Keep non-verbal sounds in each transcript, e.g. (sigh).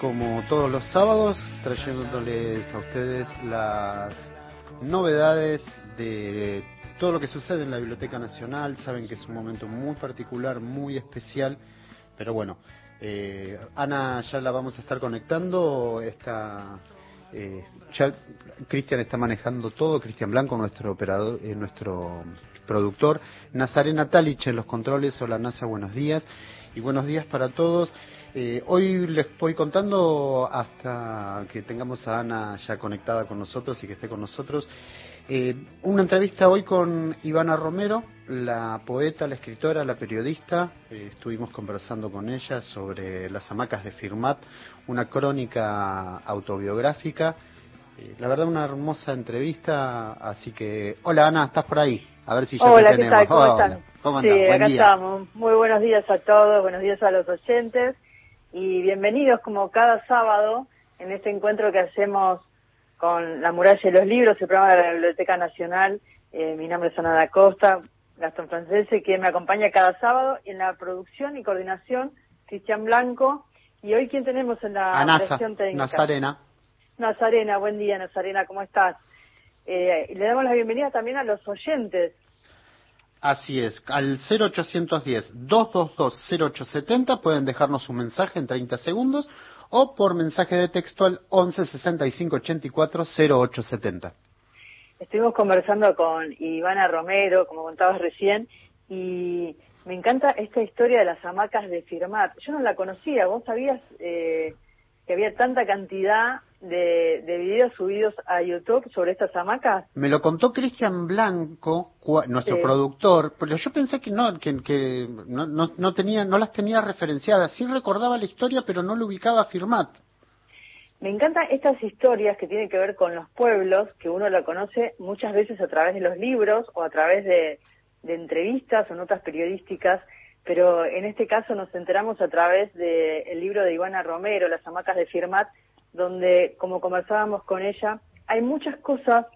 como todos los sábados, trayéndoles a ustedes las novedades de todo lo que sucede en la Biblioteca Nacional. Saben que es un momento muy particular, muy especial, pero bueno, eh, Ana ya la vamos a estar conectando. Está, eh, ya Cristian está manejando todo, Cristian Blanco, nuestro operador, eh, nuestro productor, Nazarena Talich en los controles. Hola Nasa, buenos días y buenos días para todos. Eh, hoy les voy contando hasta que tengamos a Ana ya conectada con nosotros y que esté con nosotros. Eh, una entrevista hoy con Ivana Romero, la poeta, la escritora, la periodista. Eh, estuvimos conversando con ella sobre las hamacas de Firmat, una crónica autobiográfica. la verdad, una hermosa entrevista. Así que, hola Ana, ¿estás por ahí? A ver si ya Hola, te tenemos. ¿qué tal? ¿Cómo están? ¿Cómo Sí? Buen acá día. estamos. Muy buenos días a todos, buenos días a los oyentes y bienvenidos como cada sábado en este encuentro que hacemos con La Muralla de los Libros, el programa de la Biblioteca Nacional. Eh, mi nombre es Ana da Costa, Gastón Francese, que me acompaña cada sábado y en la producción y coordinación, Cristian Blanco. Y hoy, ¿quién tenemos en la dirección técnica? Nazarena. Nazarena, buen día Nazarena, ¿cómo estás? Eh, y le damos la bienvenida también a los oyentes Así es, al 0810-222-0870 pueden dejarnos un mensaje en 30 segundos o por mensaje de texto al 11 65 84 0870. Estuvimos conversando con Ivana Romero, como contabas recién, y me encanta esta historia de las hamacas de Firmat. Yo no la conocía, ¿vos sabías eh, que había tanta cantidad de, de videos subidos a YouTube sobre estas hamacas? Me lo contó Cristian Blanco, cua- nuestro Sí. productor, pero yo pensé que no, que, que no, no, no tenía, no las tenía referenciadas. Sí recordaba la historia, pero no lo ubicaba a Firmat. Me encantan estas historias que tienen que ver con los pueblos, que uno la conoce muchas veces a través de los libros o a través de, de entrevistas o notas periodísticas, pero en este caso nos enteramos a través del libro de Ivana Romero, Las hamacas de Firmat, donde, como conversábamos con ella, hay muchas cosas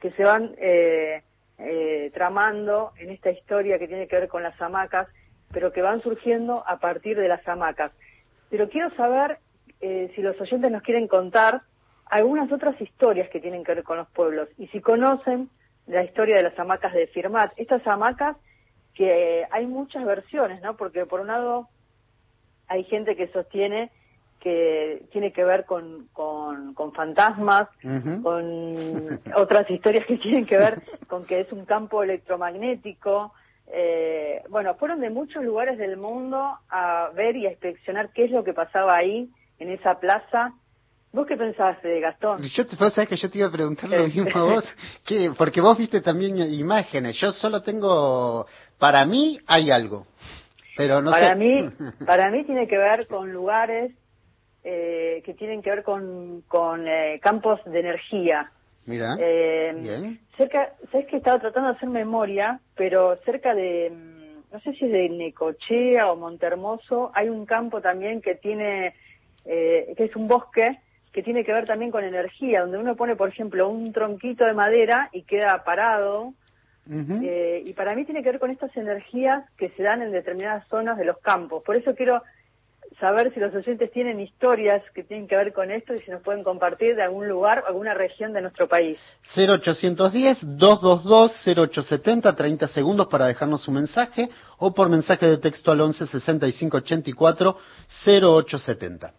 que se van eh, eh, tramando en esta historia que tiene que ver con las hamacas, pero que van surgiendo a partir de las hamacas. Pero quiero saber eh, si los oyentes nos quieren contar algunas otras historias que tienen que ver con los pueblos y si conocen la historia de las hamacas de Firmat. Estas hamacas que hay muchas versiones, ¿no? Porque por un lado hay gente que sostiene que tiene que ver con, con, con fantasmas, con (laughs) otras historias que tienen que ver con que es un campo electromagnético. Eh, bueno, fueron de muchos lugares del mundo a ver y a inspeccionar qué es lo que pasaba ahí, en esa plaza. ¿Vos qué pensaste, Gastón? Yo te, vos sabés que yo te iba a preguntar lo mismo a vos, (laughs) que, porque vos viste también imágenes. Yo solo tengo, para mí hay algo, pero no para sé. mí, (laughs) para mí tiene que ver con lugares eh, que tienen que ver con, con eh, campos de energía. Mira, Eh, bien. cerca, sabes que estaba tratando de hacer memoria, pero cerca de, mm, no sé si es de Necochea o Montermoso, hay un campo también que tiene, eh, que es un bosque que tiene que ver también con energía, donde uno pone, por ejemplo, un tronquito de madera y queda parado. Eh, y para mí tiene que ver con estas energías que se dan en determinadas zonas de los campos. Por eso quiero saber si los oyentes tienen historias que tienen que ver con esto y si nos pueden compartir de algún lugar o alguna región de nuestro país. 0810-222-0870, 30 segundos para dejarnos un mensaje, o por mensaje de texto al 11 65 84 0870.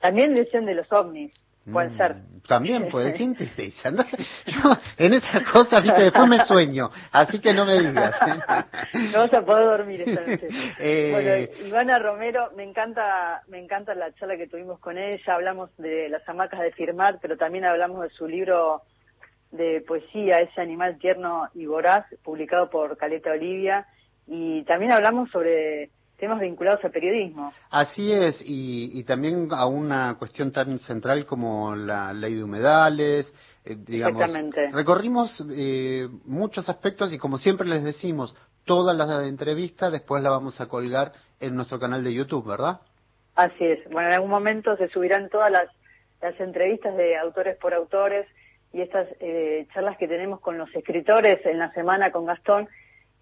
También dicen de los ovnis, pueden Mm, ser. También puede, ¿quién te dice? No yo en esas cosas, viste, después me sueño, así que no me digas. (laughs) No vas a poder dormir esta (laughs) noche. Eh, Bueno, Ivana Romero, me encanta, me encanta la charla que tuvimos con ella. Hablamos de las hamacas de firmar, pero también hablamos de su libro de poesía, Ese animal tierno y voraz, publicado por Caleta Olivia. Y también hablamos sobre temas vinculados al periodismo. Así es, y, y también a una cuestión tan central como la ley de humedales, eh, digamos. Exactamente. Recorrimos eh, muchos aspectos y como siempre les decimos, toda la entrevista después la vamos a colgar en nuestro canal de YouTube, ¿verdad? Así es. Bueno, en algún momento se subirán todas las, las entrevistas de autores por autores y estas eh, charlas que tenemos con los escritores en la semana con Gastón,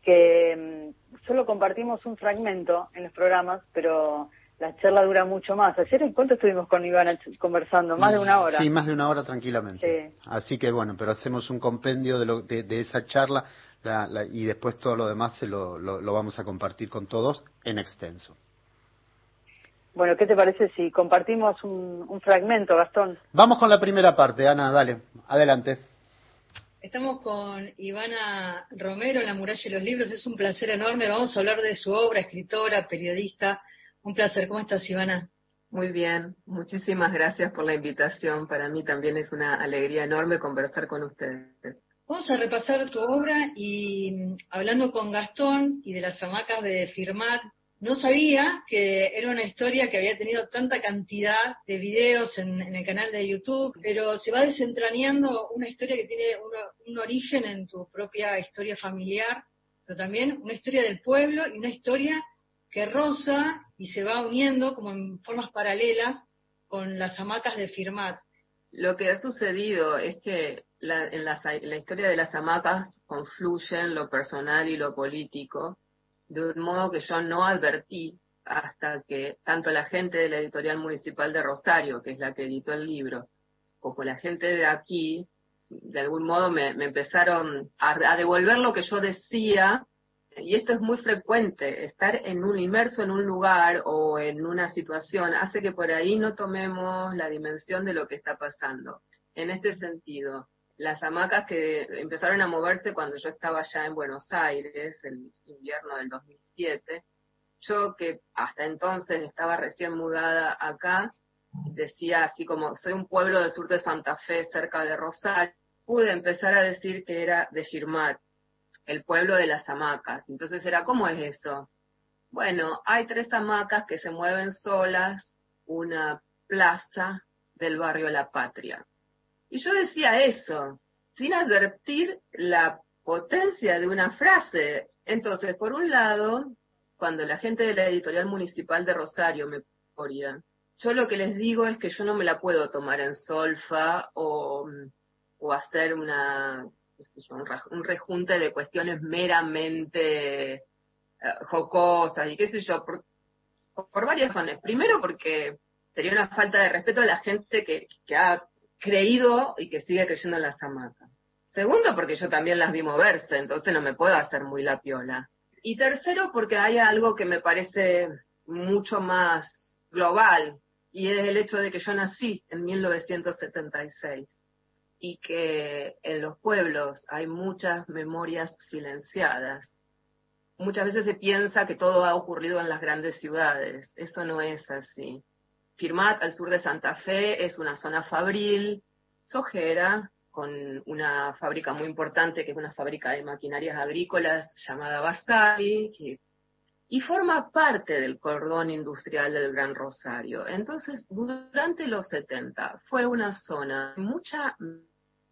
que mm, solo compartimos un fragmento en los programas, pero la charla dura mucho más. Ayer, ¿en cuánto estuvimos con Ivana conversando? Más de una hora. Sí, más de una hora tranquilamente. Así que bueno, pero hacemos un compendio de, lo, de, esa charla y después todo lo demás se lo, lo, vamos a compartir con todos en extenso. Bueno, ¿qué te parece si compartimos un, un fragmento, Gastón? Vamos con la primera parte, Ana, dale, adelante. Estamos con Ivana Romero en La Muralla de los Libros. Es un placer enorme. Vamos a hablar de su obra, escritora, periodista. Un placer. ¿Cómo estás, Ivana? Muy bien. Muchísimas gracias por la invitación. Para mí también es una alegría enorme conversar con ustedes. Vamos a repasar tu obra y mm, hablando con Gastón y de las hamacas de Firmat, no sabía que era una historia que había tenido tanta cantidad de videos en, el canal de YouTube, pero se va desentrañando una historia que tiene un origen en tu propia historia familiar, pero también una historia del pueblo y una historia que roza y se va uniendo como en formas paralelas con las hamacas de Firmat. Lo que ha sucedido es que en la historia de las hamacas confluyen lo personal y lo político, de un modo que yo no advertí hasta que tanto la gente de la editorial municipal de Rosario, que es la que editó el libro, como la gente de aquí, de algún modo me, empezaron a, devolver lo que yo decía, y esto es muy frecuente, estar en un inmerso en un lugar o en una situación hace que por ahí no tomemos la dimensión de lo que está pasando. En este sentido, las hamacas que empezaron a moverse cuando yo estaba ya en Buenos Aires, el invierno del 2007. Yo que hasta entonces estaba recién mudada acá, decía así como, soy un pueblo del sur de Santa Fe, cerca de Rosario, pude empezar a decir que era de Firmat, el pueblo de las hamacas. Entonces era, ¿cómo es eso? Bueno, hay tres hamacas que se mueven solas, una plaza del barrio La Patria. Y yo decía eso, sin advertir la potencia de una frase. Entonces, por un lado, cuando la gente de la editorial municipal de Rosario me ponía, yo lo que les digo es que yo no me la puedo tomar en solfa o, o hacer una, un rejunte de cuestiones meramente eh, jocosas y qué sé yo, por, por varias razones. Primero porque sería una falta de respeto a la gente que, que ha creído y que sigue creyendo en las hamacas. Segundo, porque yo también las vi moverse, entonces no me puedo hacer muy la piola. Y tercero, porque hay algo que me parece mucho más global, y es el hecho de que yo nací en 1976 y que en los pueblos hay muchas memorias silenciadas. Muchas veces se piensa que todo ha ocurrido en las grandes ciudades. Eso no es así. Firmat, al sur de Santa Fe, es una zona fabril, sojera, con una fábrica muy importante, que es una fábrica de maquinarias agrícolas llamada Basali, y forma parte del cordón industrial del Gran Rosario. Entonces, durante los 70 fue una zona mucha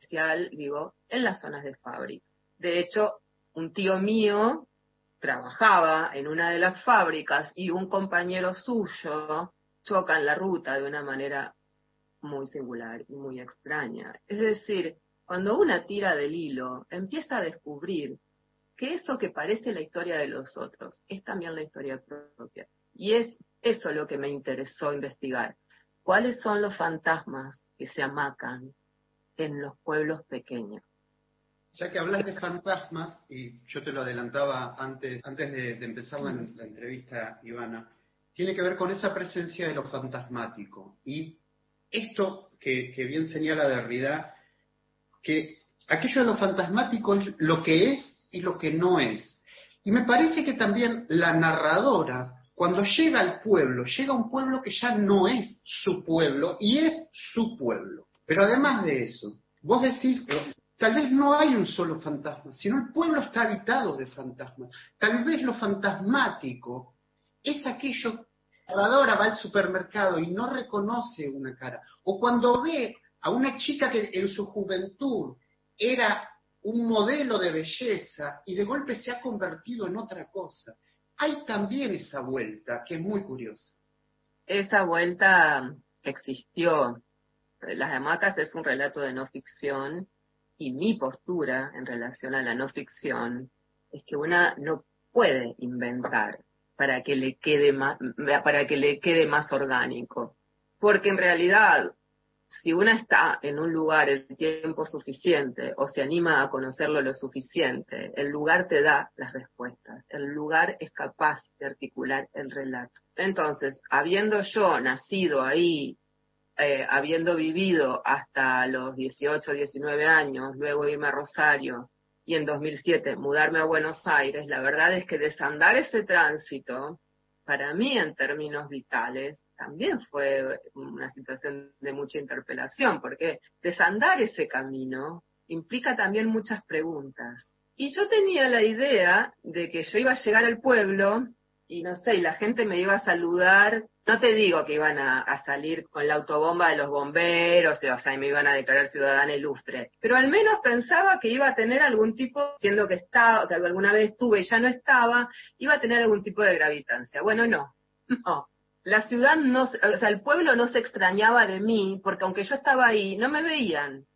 especial, digo, en las zonas de fábrica. De hecho, un tío mío trabajaba en una de las fábricas y un compañero suyo chocan la ruta de una manera muy singular y muy extraña. Es decir, cuando una tira del hilo empieza a descubrir que eso que parece la historia de los otros es también la historia propia. Y es eso lo que me interesó investigar. ¿Cuáles son los fantasmas que se amacan en los pueblos pequeños? Ya que hablas de fantasmas, y yo te lo adelantaba antes, antes de, empezar la, entrevista, Ivana, tiene que ver con esa presencia de lo fantasmático. Y esto que, bien señala Derrida, que aquello de lo fantasmático es lo que es y lo que no es. Y me parece que también la narradora, cuando llega al pueblo, llega a un pueblo que ya no es su pueblo y es su pueblo. Pero además de eso, vos decís, tal vez no hay un solo fantasma, sino el pueblo está habitado de fantasmas. Tal vez lo fantasmático es aquello narradora va al supermercado y no reconoce una cara, o cuando ve a una chica que en su juventud era un modelo de belleza y de golpe se ha convertido en otra cosa. Hay también esa vuelta que es muy curiosa. Esa vuelta existió. Las hamacas es un relato de no ficción y mi postura en relación a la no ficción es que una no puede inventar para que le quede más, para que le quede más orgánico. Porque en realidad, si una está en un lugar el tiempo suficiente o se anima a conocerlo lo suficiente, el lugar te da las respuestas, el lugar es capaz de articular el relato. Entonces, habiendo yo nacido ahí, eh, habiendo vivido hasta los 18, 19 años, luego irme a Rosario, y en 2007 mudarme a Buenos Aires, la verdad es que desandar ese tránsito, para mí en términos vitales, también fue una situación de mucha interpelación, porque desandar ese camino implica también muchas preguntas. Y yo tenía la idea de que yo iba a llegar al pueblo y no sé, y la gente me iba a saludar no te digo que iban a, salir con la autobomba de los bomberos, o sea, me iban a declarar ciudadana ilustre, pero al menos pensaba que iba a tener algún tipo, siendo que estaba, que alguna vez estuve y ya no estaba, iba a tener algún tipo de gravitancia. Bueno, no, (laughs) no. La ciudad no, o sea, el pueblo no se extrañaba de mí, porque aunque yo estaba ahí, no me veían,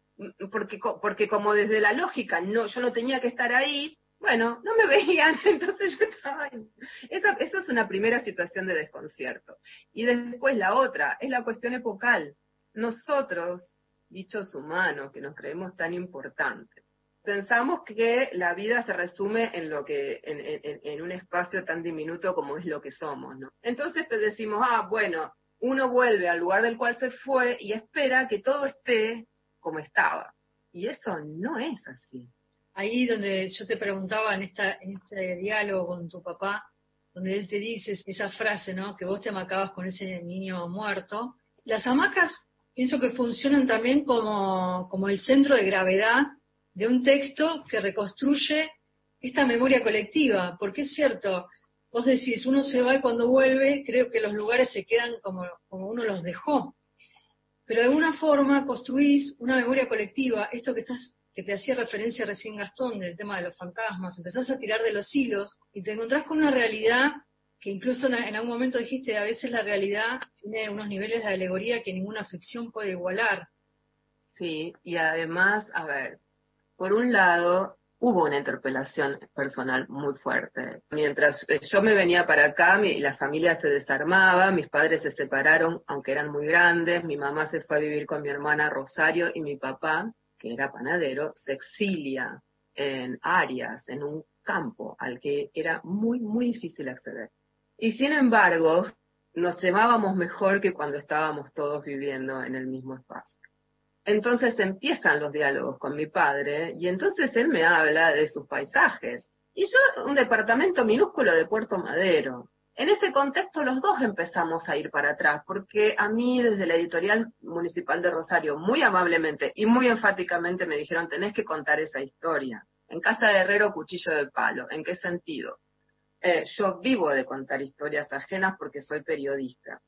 porque, porque como desde la lógica no, yo no tenía que estar ahí, bueno, no me (laughs) veían, entonces yo estaba. Eso, eso es una primera situación de desconcierto. Y después la otra, es la cuestión epocal. Nosotros, bichos humanos, que nos creemos tan importantes, pensamos que la vida se resume en lo que, en, en, en un espacio tan diminuto como es lo que somos, ¿no? Entonces te decimos, ah, bueno, uno vuelve al lugar del cual se fue y espera que todo esté como estaba. Y eso no es así ahí donde yo te preguntaba en, esta, en este diálogo con tu papá, donde él te dice esa frase, ¿no? Que vos te amacabas con ese niño muerto. Las hamacas pienso que funcionan también como, el centro de gravedad de un texto que reconstruye esta memoria colectiva, porque es cierto, vos decís, uno se va y cuando vuelve, creo que los lugares se quedan como uno los dejó. Pero de alguna forma construís una memoria colectiva, esto que estás que te hacía referencia recién Gastón del tema de los fantasmas, empezás a tirar de los hilos y te encontrás con una realidad que incluso en algún momento dijiste, a veces la realidad tiene unos niveles de alegoría que ninguna ficción puede igualar. Sí, y además, a ver, por un lado, hubo una interpelación personal muy fuerte. Mientras yo me venía para acá, mi, la familia se desarmaba, mis padres se separaron, aunque eran muy grandes, mi mamá se fue a vivir con mi hermana Rosario y mi papá que era panadero, se exilia en áreas, en un campo al que era muy, muy difícil acceder. Y sin embargo, nos llevábamos mejor que cuando estábamos todos viviendo en el mismo espacio. Entonces empiezan los diálogos con mi padre y entonces él me habla de sus paisajes. Y yo, un departamento minúsculo de Puerto Madero, en ese contexto los dos empezamos a ir para atrás, porque a mí desde la editorial municipal de Rosario, muy amablemente y muy enfáticamente me dijeron, tenés que contar esa historia. En casa de Herrero, cuchillo de palo. ¿En qué sentido? Eh, yo vivo de contar historias ajenas porque soy periodista.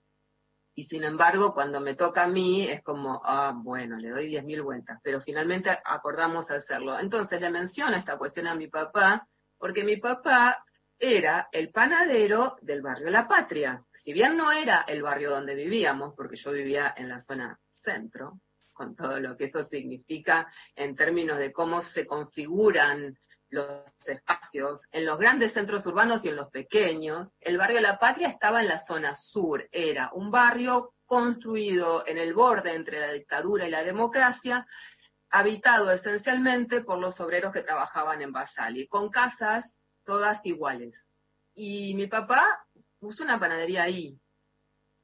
Y sin embargo, cuando me toca a mí, es como, ah, bueno, le doy diez mil vueltas, pero finalmente acordamos hacerlo. Entonces le menciono esta cuestión a mi papá, porque mi papá era el panadero del barrio La Patria. Si bien no era el barrio donde vivíamos, porque yo vivía en la zona centro, con todo lo que eso significa en términos de cómo se configuran los espacios en los grandes centros urbanos y en los pequeños. El barrio La Patria estaba en la zona sur, era un barrio construido en el borde entre la dictadura y la democracia, habitado esencialmente por los obreros que trabajaban en Basali, con casas todas iguales. Y mi papá puso una panadería ahí.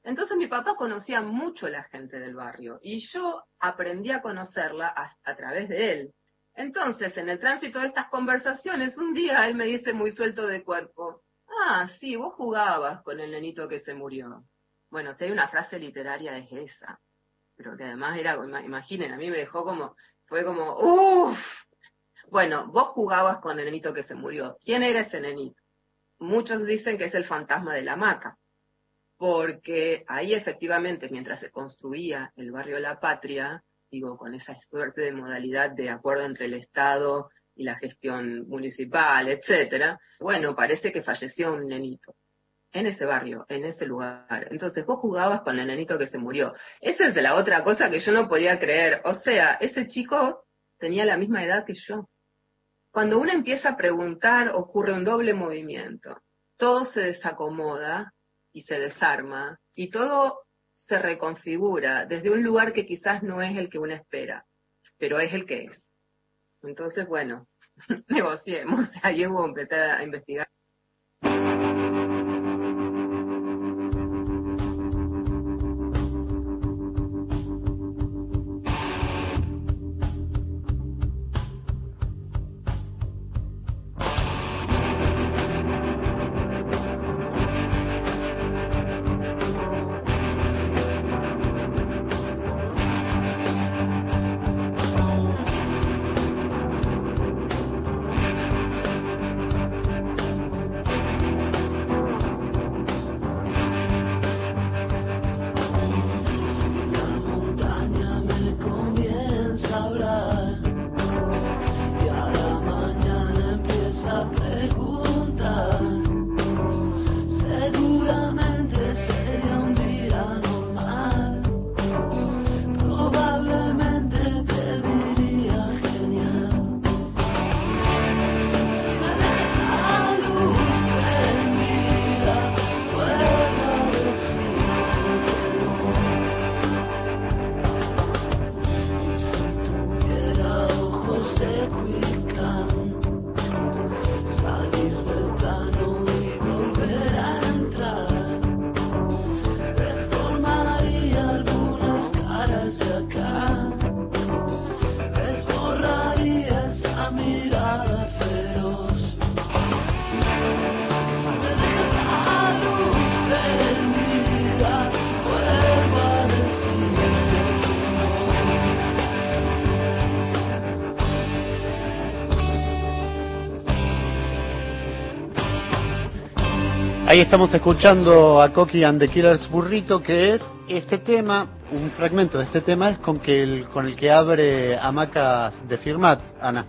Entonces mi papá conocía mucho a la gente del barrio y yo aprendí a conocerla a, través de él. Entonces, en el tránsito de estas conversaciones, un día él me dice muy suelto de cuerpo, ah, sí, vos jugabas con el nenito que se murió. Bueno, si hay una frase literaria es esa, pero que además era, imaginen, a mí me dejó como, fue como, uff, bueno, vos jugabas con el nenito que se murió. ¿Quién era ese nenito? Muchos dicen que es el fantasma de la hamaca, porque ahí efectivamente, mientras se construía el barrio La Patria, digo, con esa suerte de modalidad de acuerdo entre el Estado y la gestión municipal, etcétera, bueno, parece que falleció un nenito en ese barrio, en ese lugar. Entonces vos jugabas con el nenito que se murió. Esa es la otra cosa que yo no podía creer. O sea, ese chico tenía la misma edad que yo. Cuando uno empieza a preguntar, ocurre un doble movimiento. todo se desacomoda y se desarma y todo se reconfigura desde un lugar que quizás no es el que uno espera, pero es el que es. Entonces, bueno, (laughs) negociemos. Ahí hubo empezar a investigar. Ahí estamos escuchando a Coqui and the Killers Burrito, que es este tema, un fragmento de este tema es con, que el, con el que abre Hamacas de Firmat, Ana.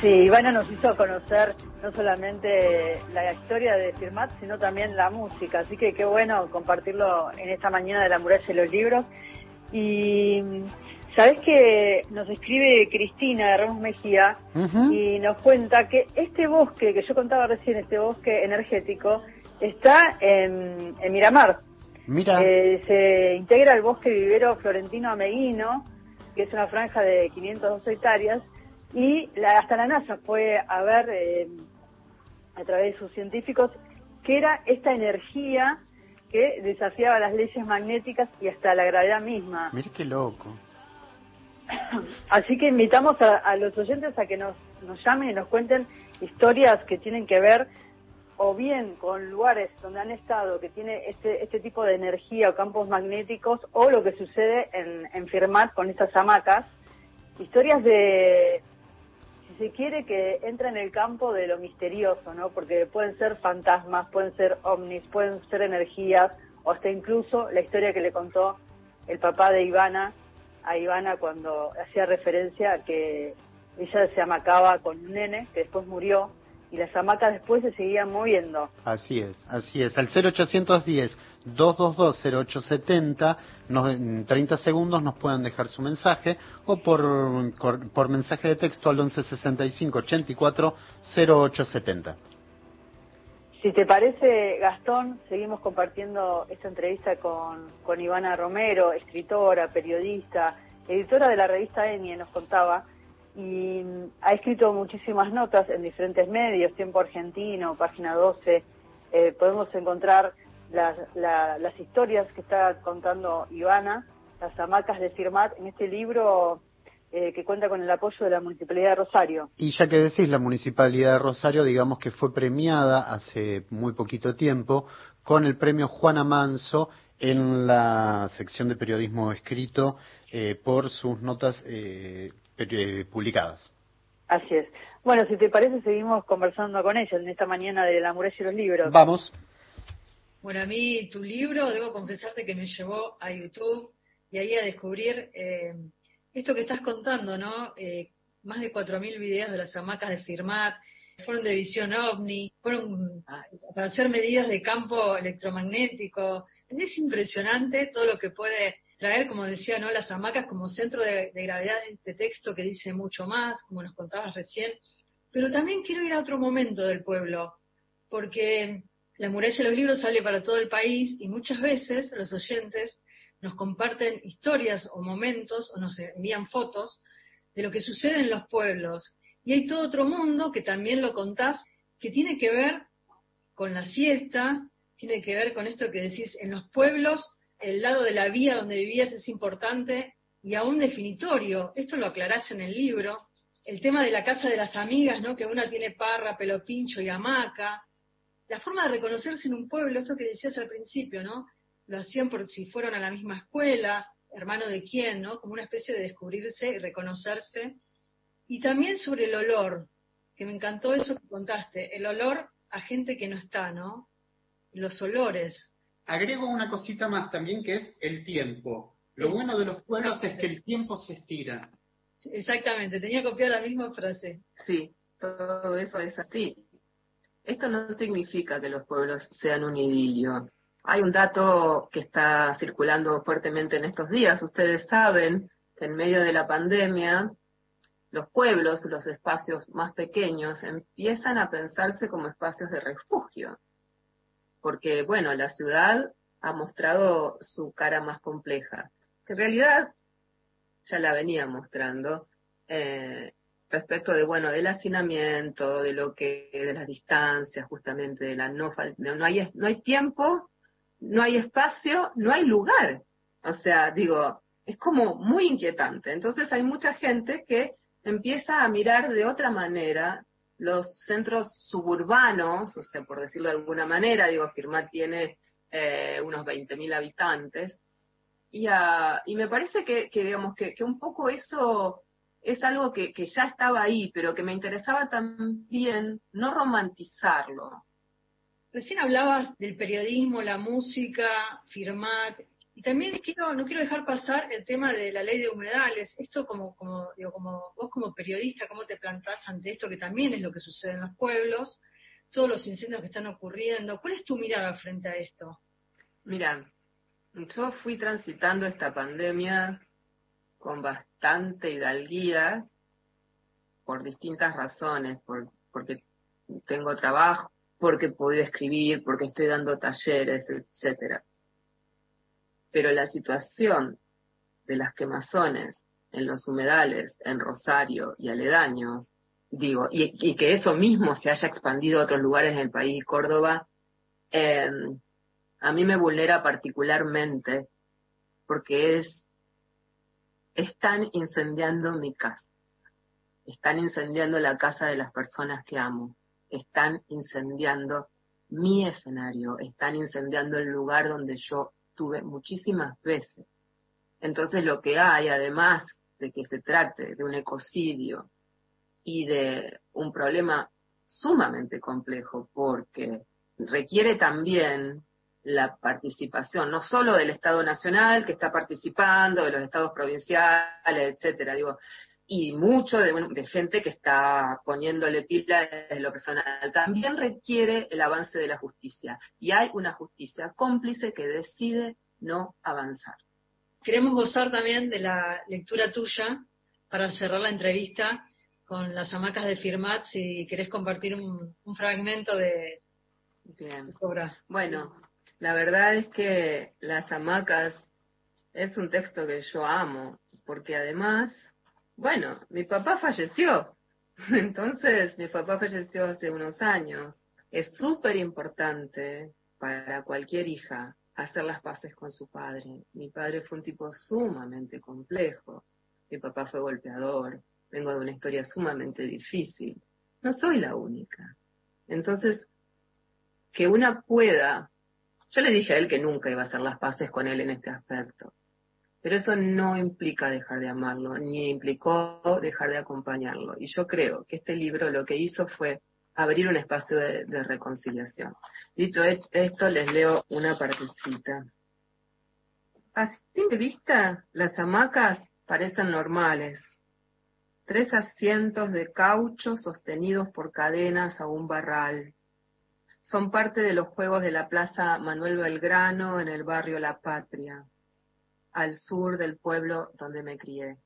Sí, Ivana nos hizo conocer no solamente la historia de Firmat, sino también la música, así que qué bueno compartirlo en esta mañana de la muralla de los libros. Y sabes que nos escribe Cristina de Ramos Mejía y nos cuenta que este bosque que yo contaba recién, este bosque energético, está en, Miramar. Mira. Eh, se integra al bosque vivero florentino ameguino, que es una franja de 502 hectáreas, y la, hasta la NASA fue a ver, eh, a través de sus científicos, qué era esta energía que desafiaba las leyes magnéticas y hasta la gravedad misma. Mira qué loco. (coughs) Así que invitamos a, a, los oyentes a que nos, nos llamen y nos cuenten historias que tienen que ver o bien con lugares donde han estado que tiene este, este tipo de energía o campos magnéticos o lo que sucede en, en Firmat con estas hamacas, historias de, si se quiere, que entra en el campo de lo misterioso, ¿no? Porque pueden ser fantasmas, pueden ser ovnis, pueden ser energías o hasta incluso la historia que le contó el papá de Ivana a Ivana cuando hacía referencia a que ella se amacaba con un nene que después murió y las hamacas después se seguían moviendo. Así es, así es. Al 0810 222 nos, en 30 segundos nos pueden dejar su mensaje o por, por, mensaje de texto al 1165 84 0870. Si te parece, Gastón, seguimos compartiendo esta entrevista con, con Ivana Romero, escritora, periodista, editora de la revista Enie, nos contaba y ha escrito muchísimas notas en diferentes medios, Tiempo Argentino, Página 12. Eh, podemos encontrar las, las historias que está contando Ivana, las hamacas de Firmat, en este libro eh, que cuenta con el apoyo de la Municipalidad de Rosario. Y ya que decís, la Municipalidad de Rosario, digamos que fue premiada hace muy poquito tiempo con el premio Juana Manso en la sección de periodismo escrito eh, por sus notas eh, eh, publicadas. Así es. Bueno, si te parece, seguimos conversando con ella en esta mañana de La muralla y los libros. Vamos. Bueno, a mí tu libro, debo confesarte que me llevó a YouTube y ahí a descubrir eh, esto que estás contando, ¿no? Eh, más de 4.000 videos de las hamacas de firmar, fueron de visión ovni, fueron para hacer medidas de campo electromagnético. Es impresionante todo lo que puede traer, como decía, ¿no? las hamacas como centro de, gravedad de este texto que dice mucho más, como nos contabas recién. Pero también quiero ir a otro momento del pueblo, porque La muralla de los libros sale para todo el país y muchas veces los oyentes nos comparten historias o momentos o nos envían fotos de lo que sucede en los pueblos. Y hay todo otro mundo que también lo contás, que tiene que ver con la siesta, tiene que ver con esto que decís, en los pueblos el lado de la vía donde vivías es importante y aún definitorio. Esto lo aclarás en el libro. El tema de la casa de las amigas, ¿no? Que una tiene parra, pelo pincho y hamaca. La forma de reconocerse en un pueblo, esto que decías al principio, ¿no? Lo hacían por si fueron a la misma escuela, hermano de quién, ¿no? Como una especie de descubrirse y reconocerse. Y también sobre el olor, que me encantó eso que contaste, el olor a gente que no está, ¿no? Los olores. Agrego una cosita más también que es el tiempo. Lo bueno de los pueblos es que el tiempo se estira. Exactamente, tenía copiada la misma frase. Sí, todo eso es así. Esto no significa que los pueblos sean un idilio. Hay un dato que está circulando fuertemente en estos días. Ustedes saben que en medio de la pandemia, los pueblos, los espacios más pequeños, empiezan a pensarse como espacios de refugio. Porque, bueno, la ciudad ha mostrado su cara más compleja, que en realidad ya la venía mostrando, eh, respecto de, bueno, del hacinamiento, de lo que, de las distancias, justamente, de la no, no hay, no hay tiempo no hay espacio, no hay lugar. O sea, digo, es como muy inquietante. Entonces hay mucha gente que empieza a mirar de otra manera los centros suburbanos, o sea, por decirlo de alguna manera, digo, Firmat tiene eh, unos 20.000 habitantes, y, y me parece que, digamos, que, un poco eso es algo que, que ya estaba ahí, pero que me interesaba también no romantizarlo, Recién hablabas del periodismo, la música, Firmat, y también quiero, no quiero dejar pasar el tema de la ley de humedales. Esto como, como, digo, como vos como periodista, ¿cómo te plantás ante esto que también es lo que sucede en los pueblos? Todos los incendios que están ocurriendo. ¿Cuál es tu mirada frente a esto? Mira, yo fui transitando esta pandemia con bastante hidalguía por distintas razones, por, porque tengo trabajo, porque puedo escribir, porque estoy dando talleres, etcétera. Pero la situación de las quemazones en los humedales, en Rosario y aledaños, digo, y, que eso mismo se haya expandido a otros lugares del país, Córdoba, em, a mí me vulnera particularmente porque es, están incendiando mi casa, están incendiando la casa de las personas que amo, están incendiando mi escenario, están incendiando el lugar donde yo tuve muchísimas veces. Entonces lo que hay, además de que se trate de un ecocidio y de un problema sumamente complejo, porque requiere también la participación, no solo del Estado Nacional que está participando, de los estados provinciales, etcétera, digo, y mucho de, gente que está poniéndole pila desde lo personal. También requiere el avance de la justicia y hay una justicia cómplice que decide no avanzar. Queremos gozar también de la lectura tuya para cerrar la entrevista con las hamacas de Firmat, si querés compartir un, fragmento de, Bien. Bueno, la verdad es que las hamacas es un texto que yo amo, porque además bueno, mi papá falleció. (laughs) Entonces, mi papá falleció hace unos años. Es súper importante para cualquier hija hacer las paces con su padre. Mi padre fue un tipo sumamente complejo. Mi papá fue golpeador. Vengo de una historia sumamente difícil. No soy la única. Entonces, que una pueda, yo le dije a él que nunca iba a hacer las paces con él en este aspecto. Pero eso no implica dejar de amarlo, ni implicó dejar de acompañarlo. Y yo creo que este libro lo que hizo fue abrir un espacio de, reconciliación. Dicho esto, les leo una partecita. A simple vista, las hamacas parecen normales. Tres asientos de caucho sostenidos por cadenas a un barral. Son parte de los juegos de la Plaza Manuel Belgrano en el barrio La Patria al sur del pueblo donde me crié.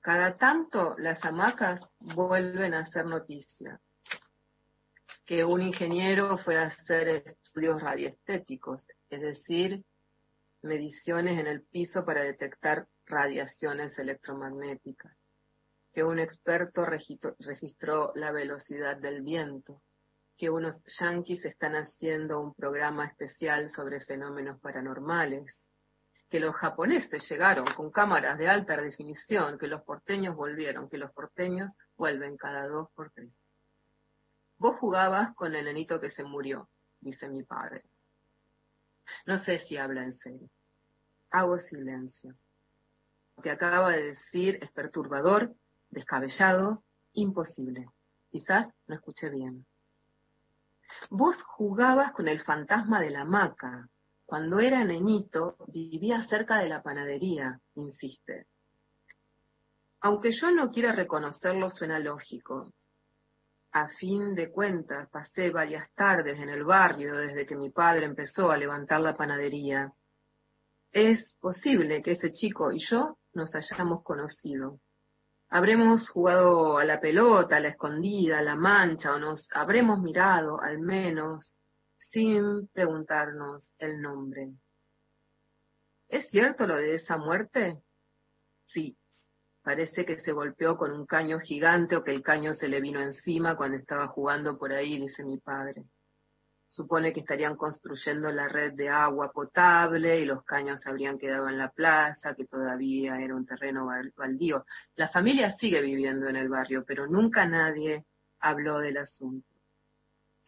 Cada tanto las hamacas vuelven a ser noticia. que un ingeniero fue a hacer estudios radioestéticos, es decir, mediciones en el piso para detectar radiaciones electromagnéticas, que un experto registró la velocidad del viento, que unos yanquis están haciendo un programa especial sobre fenómenos paranormales, que los japoneses llegaron con cámaras de alta definición, que los porteños volvieron, que los porteños vuelven cada dos por tres. Vos jugabas con el nenito que se murió, dice mi padre. No sé si habla en serio. Hago silencio. Lo que acaba de decir es perturbador, descabellado, imposible. Quizás no escuché bien. Vos jugabas con el fantasma de la hamaca. Cuando era nenito, vivía cerca de la panadería, insiste. Aunque yo no quiera reconocerlo, suena lógico. A fin de cuentas, pasé varias tardes en el barrio desde que mi padre empezó a levantar la panadería. Es posible que ese chico y yo nos hayamos conocido. Habremos jugado a la pelota, a la escondida, a la mancha, o nos habremos mirado, al menos, sin preguntarnos el nombre. ¿Es cierto lo de esa muerte? Sí, Parece que se golpeó con un caño gigante o que el caño se le vino encima cuando estaba jugando por ahí, dice mi padre. Supone que estarían construyendo la red de agua potable y los caños habrían quedado en la plaza, que todavía era un terreno baldío. La familia sigue viviendo en el barrio, pero nunca nadie habló del asunto.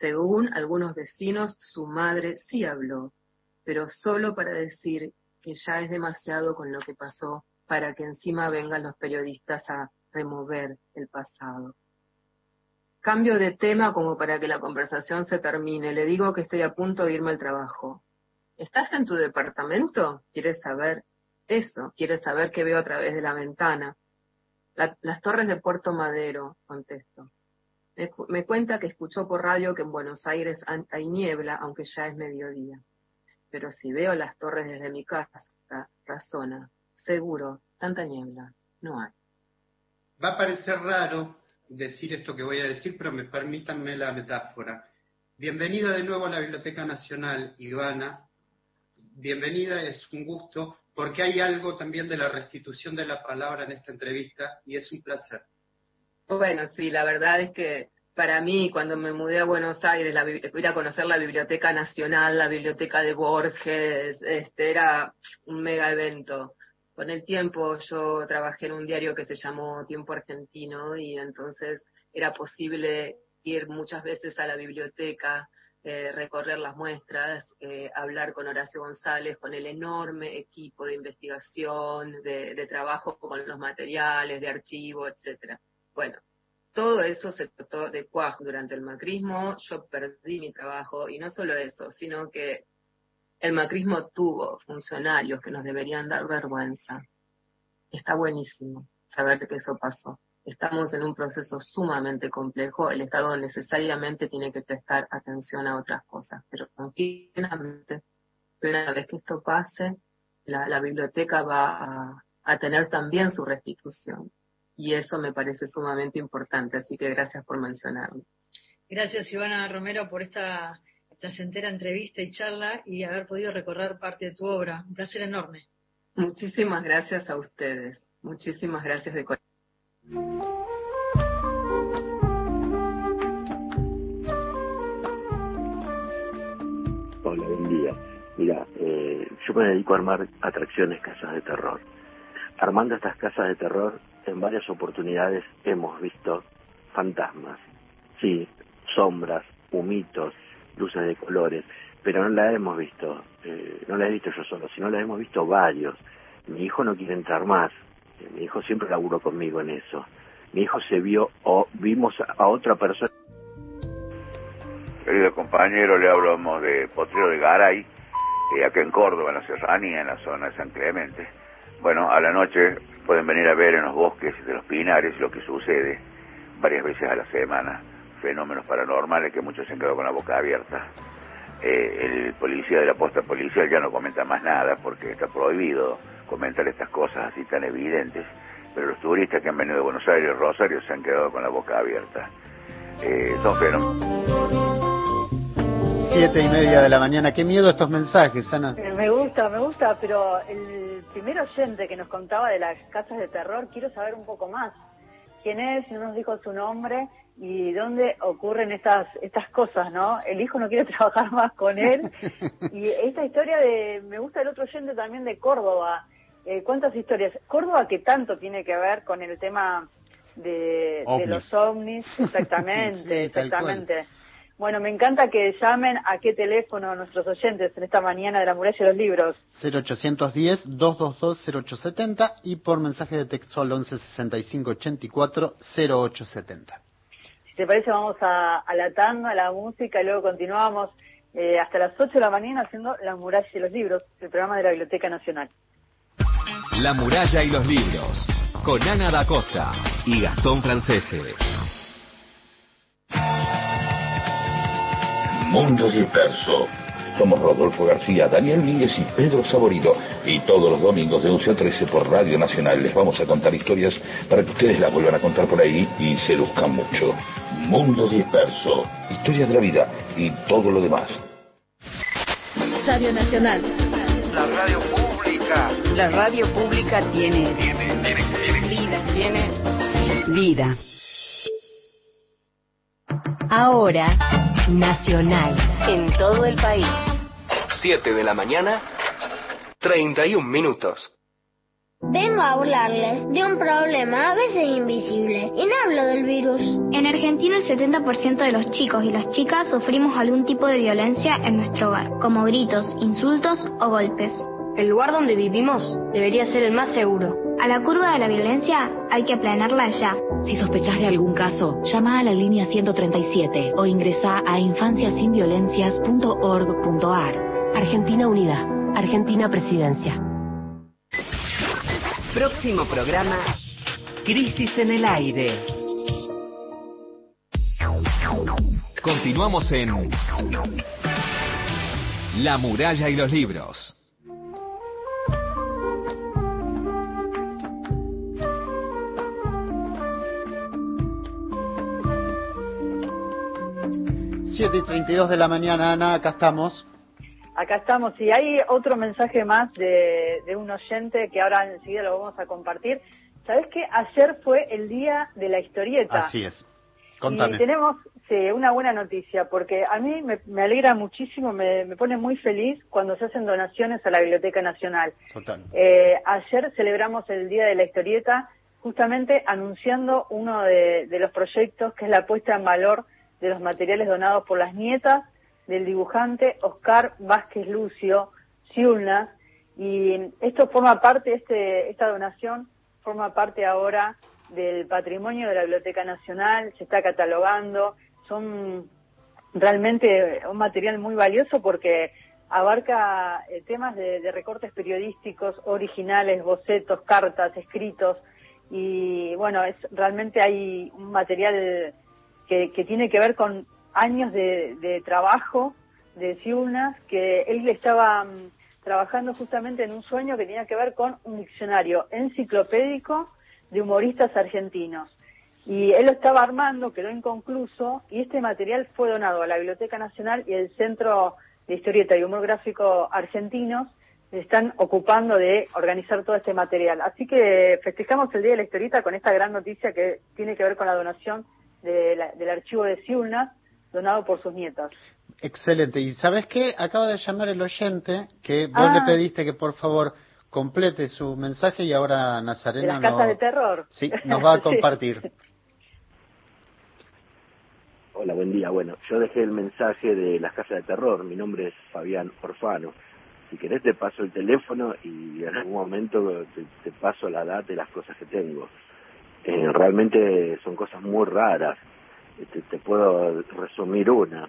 Según algunos vecinos, su madre sí habló, pero solo para decir que ya es demasiado con lo que pasó para que encima vengan los periodistas a remover el pasado. Cambio de tema como para que la conversación se termine. Le digo que estoy a punto de irme al trabajo. ¿Estás en tu departamento? ¿Quieres saber eso? ¿Quieres saber qué veo a través de la ventana? las torres de Puerto Madero, contesto. Me, cuenta que escuchó por radio que en Buenos Aires hay niebla, aunque ya es mediodía. Pero si veo las torres desde mi casa, razona, seguro, tanta niebla, no hay. Va a parecer raro decir esto que voy a decir, pero me permítanme la metáfora. Bienvenida de nuevo a la Biblioteca Nacional, Ivana. Bienvenida, es un gusto, porque hay algo también de la restitución de la palabra en esta entrevista y es un placer. Bueno, sí, la verdad es que para mí, cuando me mudé a Buenos Aires, la, ir a conocer la Biblioteca Nacional, la Biblioteca de Borges, este, era un mega evento con el tiempo yo trabajé en un diario que se llamó Tiempo Argentino y entonces era posible ir muchas veces a la biblioteca, eh, recorrer las muestras, eh, hablar con Horacio González, con el enorme equipo de investigación, de, trabajo con los materiales, de archivo, etcétera. Bueno, todo eso se trató de cuaj durante el macrismo, yo perdí mi trabajo y no solo eso, sino que el macrismo tuvo funcionarios que nos deberían dar vergüenza. Está buenísimo saber que eso pasó. Estamos en un proceso sumamente complejo. El Estado necesariamente tiene que prestar atención a otras cosas, pero finalmente, una vez que esto pase, la, biblioteca va a tener también su restitución. Y eso me parece sumamente importante, así que gracias por mencionarlo. Gracias, Ivana Romero, por esta placentera entrevista y charla y haber podido recorrer parte de tu obra. Un placer enorme. Muchísimas gracias a ustedes. Muchísimas gracias de corazón. Hola, buen día. Mira, eh, yo me dedico a armar atracciones, casas de terror. Armando estas casas de terror, en varias oportunidades hemos visto fantasmas, sí, sombras, humitos, luces de colores, pero no la hemos visto, eh, no la he visto yo solo, sino la hemos visto varios. Mi hijo no quiere entrar más, eh, mi hijo siempre laburó conmigo en eso. Mi hijo se vio o vimos a, otra persona. Querido compañero, le hablamos de Potrero de Garay, eh, acá en Córdoba, en la Serranía, en la zona de San Clemente. Bueno, a la noche pueden venir a ver en los bosques de los Pinares lo que sucede varias veces a la semana fenómenos paranormales que muchos se han quedado con la boca abierta. Eh, el policía de la posta policial ya no comenta más nada porque está prohibido comentar estas cosas así tan evidentes, pero los turistas que han venido de Buenos Aires, Rosario, se han quedado con la boca abierta. Eh, son fenómenos. Siete y media de la mañana. Qué miedo estos mensajes, Ana. Eh, Me gusta, me gusta, pero el primer oyente que nos contaba de las casas de terror, quiero saber un poco más. ¿Quién es? No nos dijo su nombre y dónde ocurren estas estas cosas, ¿no? El hijo no quiere (laughs) trabajar más con él. (laughs) Y esta historia de, me gusta el otro oyente también de Córdoba. Eh, ¿Cuántas historias? Córdoba que tanto tiene que ver con el tema de, los ovnis, (laughs) exactamente, Sí, exactamente. Bueno, me encanta que llamen a qué teléfono nuestros oyentes en esta mañana de la muralla de los libros. 0810-222-0870 y por mensaje de texto al 1165-84-0870. Si te parece, vamos a, a la tanda, a la música y luego continuamos eh, hasta las 8 de la mañana haciendo La muralla de los libros, el programa de la Biblioteca Nacional. La muralla y los libros, con Ana da Costa y Gastón Francese. Mundo Disperso. Somos Rodolfo García, Daniel Míguez y Pedro Saborido. Y todos los domingos de 11 a 13 por Radio Nacional les vamos a contar historias para que ustedes las vuelvan a contar por ahí y se luzcan mucho. Mundo Disperso. Historias de la vida y todo lo demás. Radio Nacional. La radio pública. La radio pública tiene Tiene, tiene, tiene. vida. Tiene vida. Ahora, Nacional. En todo el país. 7 de la mañana, 31 minutos. Vengo a hablarles de un problema a veces invisible y no hablo del virus. En Argentina el 70% de los chicos y las chicas sufrimos algún tipo de violencia en nuestro hogar, como gritos, insultos o golpes. El lugar donde vivimos debería ser el más seguro. A la curva de la violencia hay que aplanarla ya. Si sospechás de algún caso, llama a la línea 137 o ingresa a infanciasinviolencias.org.ar. Argentina Unida. Argentina Presidencia. Próximo programa. Crisis en el aire. Continuamos en La muralla y los libros. Siete y 32 de la mañana, Ana, acá estamos. Acá estamos y hay otro mensaje más de, de un oyente que ahora enseguida lo vamos a compartir. ¿Sabes qué? Ayer fue el día de la historieta. Así es. Contame. Y tenemos sí, una buena noticia, porque a mí me, me alegra muchísimo, me, me, pone muy feliz cuando se hacen donaciones a la Biblioteca Nacional. Total. Eh, ayer celebramos el Día de la Historieta, justamente anunciando uno de, de, los proyectos, que es la puesta en valor de los materiales donados por las nietas del dibujante Oscar Vázquez Lucio Ciulnas, y esto forma parte, este, esta donación forma parte ahora del patrimonio de la Biblioteca Nacional, se está catalogando, son realmente un material muy valioso porque abarca eh, temas de, de, recortes periodísticos originales, bocetos, cartas, escritos y bueno, es realmente hay un material que, tiene que ver con años de, de trabajo de Ciunas que él estaba um, trabajando justamente en un sueño que tenía que ver con un diccionario enciclopédico de humoristas argentinos. Y él lo estaba armando, quedó inconcluso, y este material fue donado a la Biblioteca Nacional y el Centro de Historieta y Humor Gráfico Argentinos están ocupando de organizar todo este material. Así que festejamos el Día de la Historieta con esta gran noticia que tiene que ver con la donación de la, del archivo de Ciulnas, donado por sus nietas. Excelente. ¿Y sabes qué? Acaba de llamar el oyente que vos ah. le pediste que por favor complete su mensaje y ahora Nazarena de las casas de terror. Sí, nos va a (laughs) compartir. sí. Hola, buen día. Bueno, yo dejé el mensaje de las casas de terror. Mi nombre es Fabián Orfano. Si querés te paso el teléfono y en algún momento te, te paso la data de las cosas que tengo. Eh, realmente son cosas muy raras. Te, te, puedo resumir una.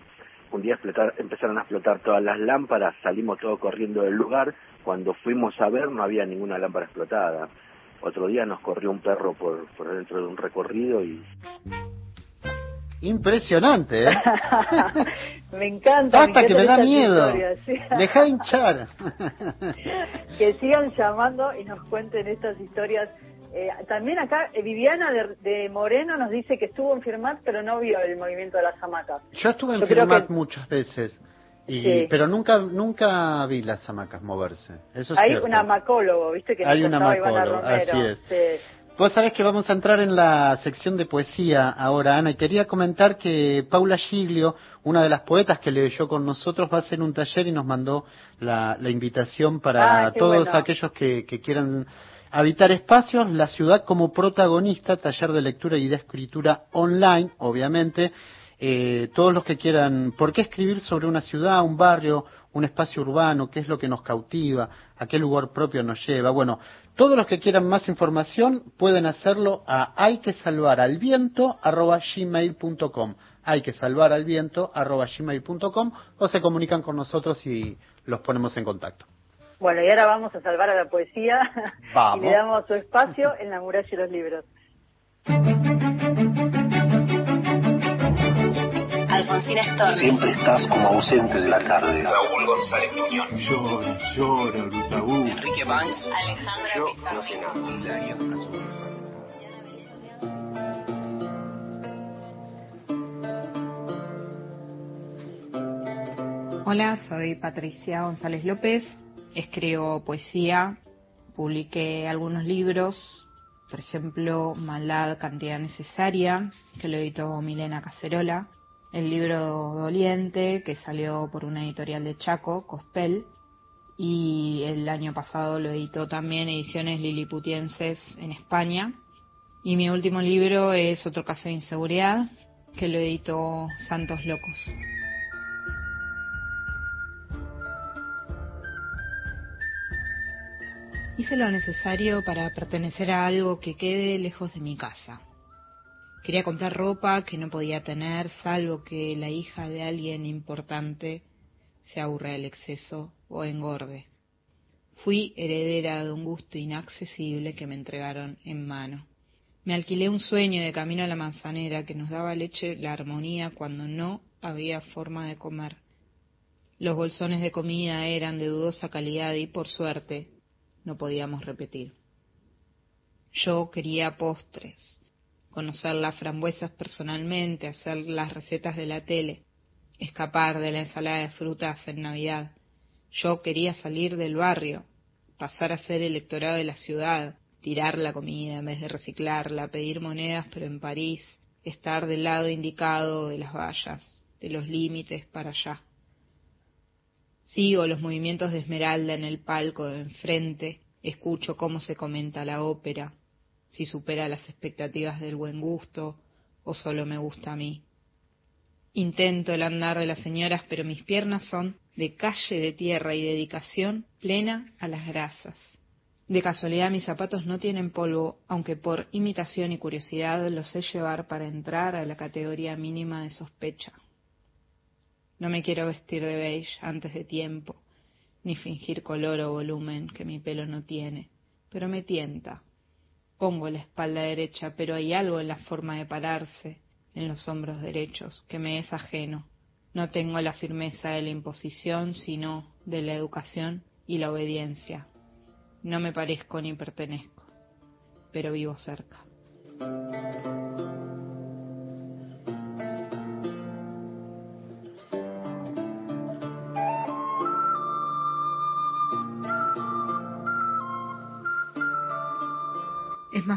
Un día explotar, empezaron a explotar todas las lámparas, salimos todos corriendo del lugar. Cuando fuimos a ver no había ninguna lámpara explotada. Otro día nos corrió un perro por, por dentro de un recorrido y... Impresionante, ¿eh? (laughs) me encanta. Basta me que me da miedo. (laughs) Deja de hinchar. que sigan llamando y nos cuenten estas historias. Eh, también acá eh, Viviana de, de, Moreno nos dice que estuvo en Firmat pero no vio el movimiento de las hamacas. Yo estuve en Yo Firmat que... muchas veces Y, Pero nunca nunca vi las hamacas moverse. Eso Hay un hamacólogo, ¿viste? Que Hay un hamacólogo, así es. Vos sabés que vamos a entrar en la sección de poesía ahora, Ana, y quería comentar que Paula Giglio, una de las poetas que leyó con nosotros, va a hacer un taller y nos mandó la, invitación para ah, todos aquellos que, quieran habitar espacios, la ciudad como protagonista, taller de lectura y de escritura online, obviamente. Eh, todos los que quieran, ¿por qué escribir sobre una ciudad, un barrio, un espacio urbano? ¿Qué es lo que nos cautiva? ¿A qué lugar propio nos lleva? Bueno, todos los que quieran más información pueden hacerlo a hay que salvar al viento hay que salvar al viento o se comunican con nosotros y los ponemos en contacto. Bueno, y ahora vamos a salvar a la poesía (laughs) y le damos su espacio en la muralla y los libros. Siempre estás como ausente de la tarde. Raúl González Muñoz. Llora, llora, Lutaú. Enrique Banks. Alejandra Yo, Pizarro. Hola, soy Patricia González López. Escribo poesía, publiqué algunos libros, por ejemplo, Maldad, Cantidad Necesaria, que lo editó Milena Cacerola, el libro Doliente, que salió por una editorial de Chaco, Cospel, y el año pasado lo editó también Ediciones Liliputienses en España. Y mi último libro es Otro caso de inseguridad, que lo editó Santos Locos. Hice lo necesario para pertenecer a algo que quede lejos de mi casa Quería comprar ropa que no podía tener, salvo que la hija de alguien importante se aburra del exceso o engorde. Fui heredera de un gusto inaccesible que me entregaron en mano. Me alquilé un sueño de camino a la manzanera que nos daba leche la armonía cuando no había forma de comer. Los bolsones de comida eran de dudosa calidad y, por suerte, no podíamos repetir. Yo quería postres, conocer las frambuesas personalmente, hacer las recetas de la tele, escapar de la ensalada de frutas en Navidad. Yo quería salir del barrio, pasar a ser electorado de la ciudad, tirar la comida en vez de reciclarla, pedir monedas pero en París, estar del lado indicado de las vallas, de los límites para allá. Sigo los movimientos de Esmeralda en el palco de enfrente, escucho cómo se comenta la ópera, si supera las expectativas del buen gusto o solo me gusta a mí. Intento el andar de las señoras, pero mis piernas son de calle de tierra y dedicación plena a las grasas. De casualidad mis zapatos no tienen polvo, aunque por imitación y curiosidad los sé llevar para entrar a la categoría mínima de sospecha. No me quiero vestir de beige antes de tiempo, ni fingir color o volumen que mi pelo no tiene, pero me tienta Pongo la espalda derecha, pero hay algo en la forma de pararse, en los hombros derechos, que me es ajeno. No tengo la firmeza de la imposición, sino de la educación y la obediencia. No me parezco ni pertenezco, pero vivo cerca.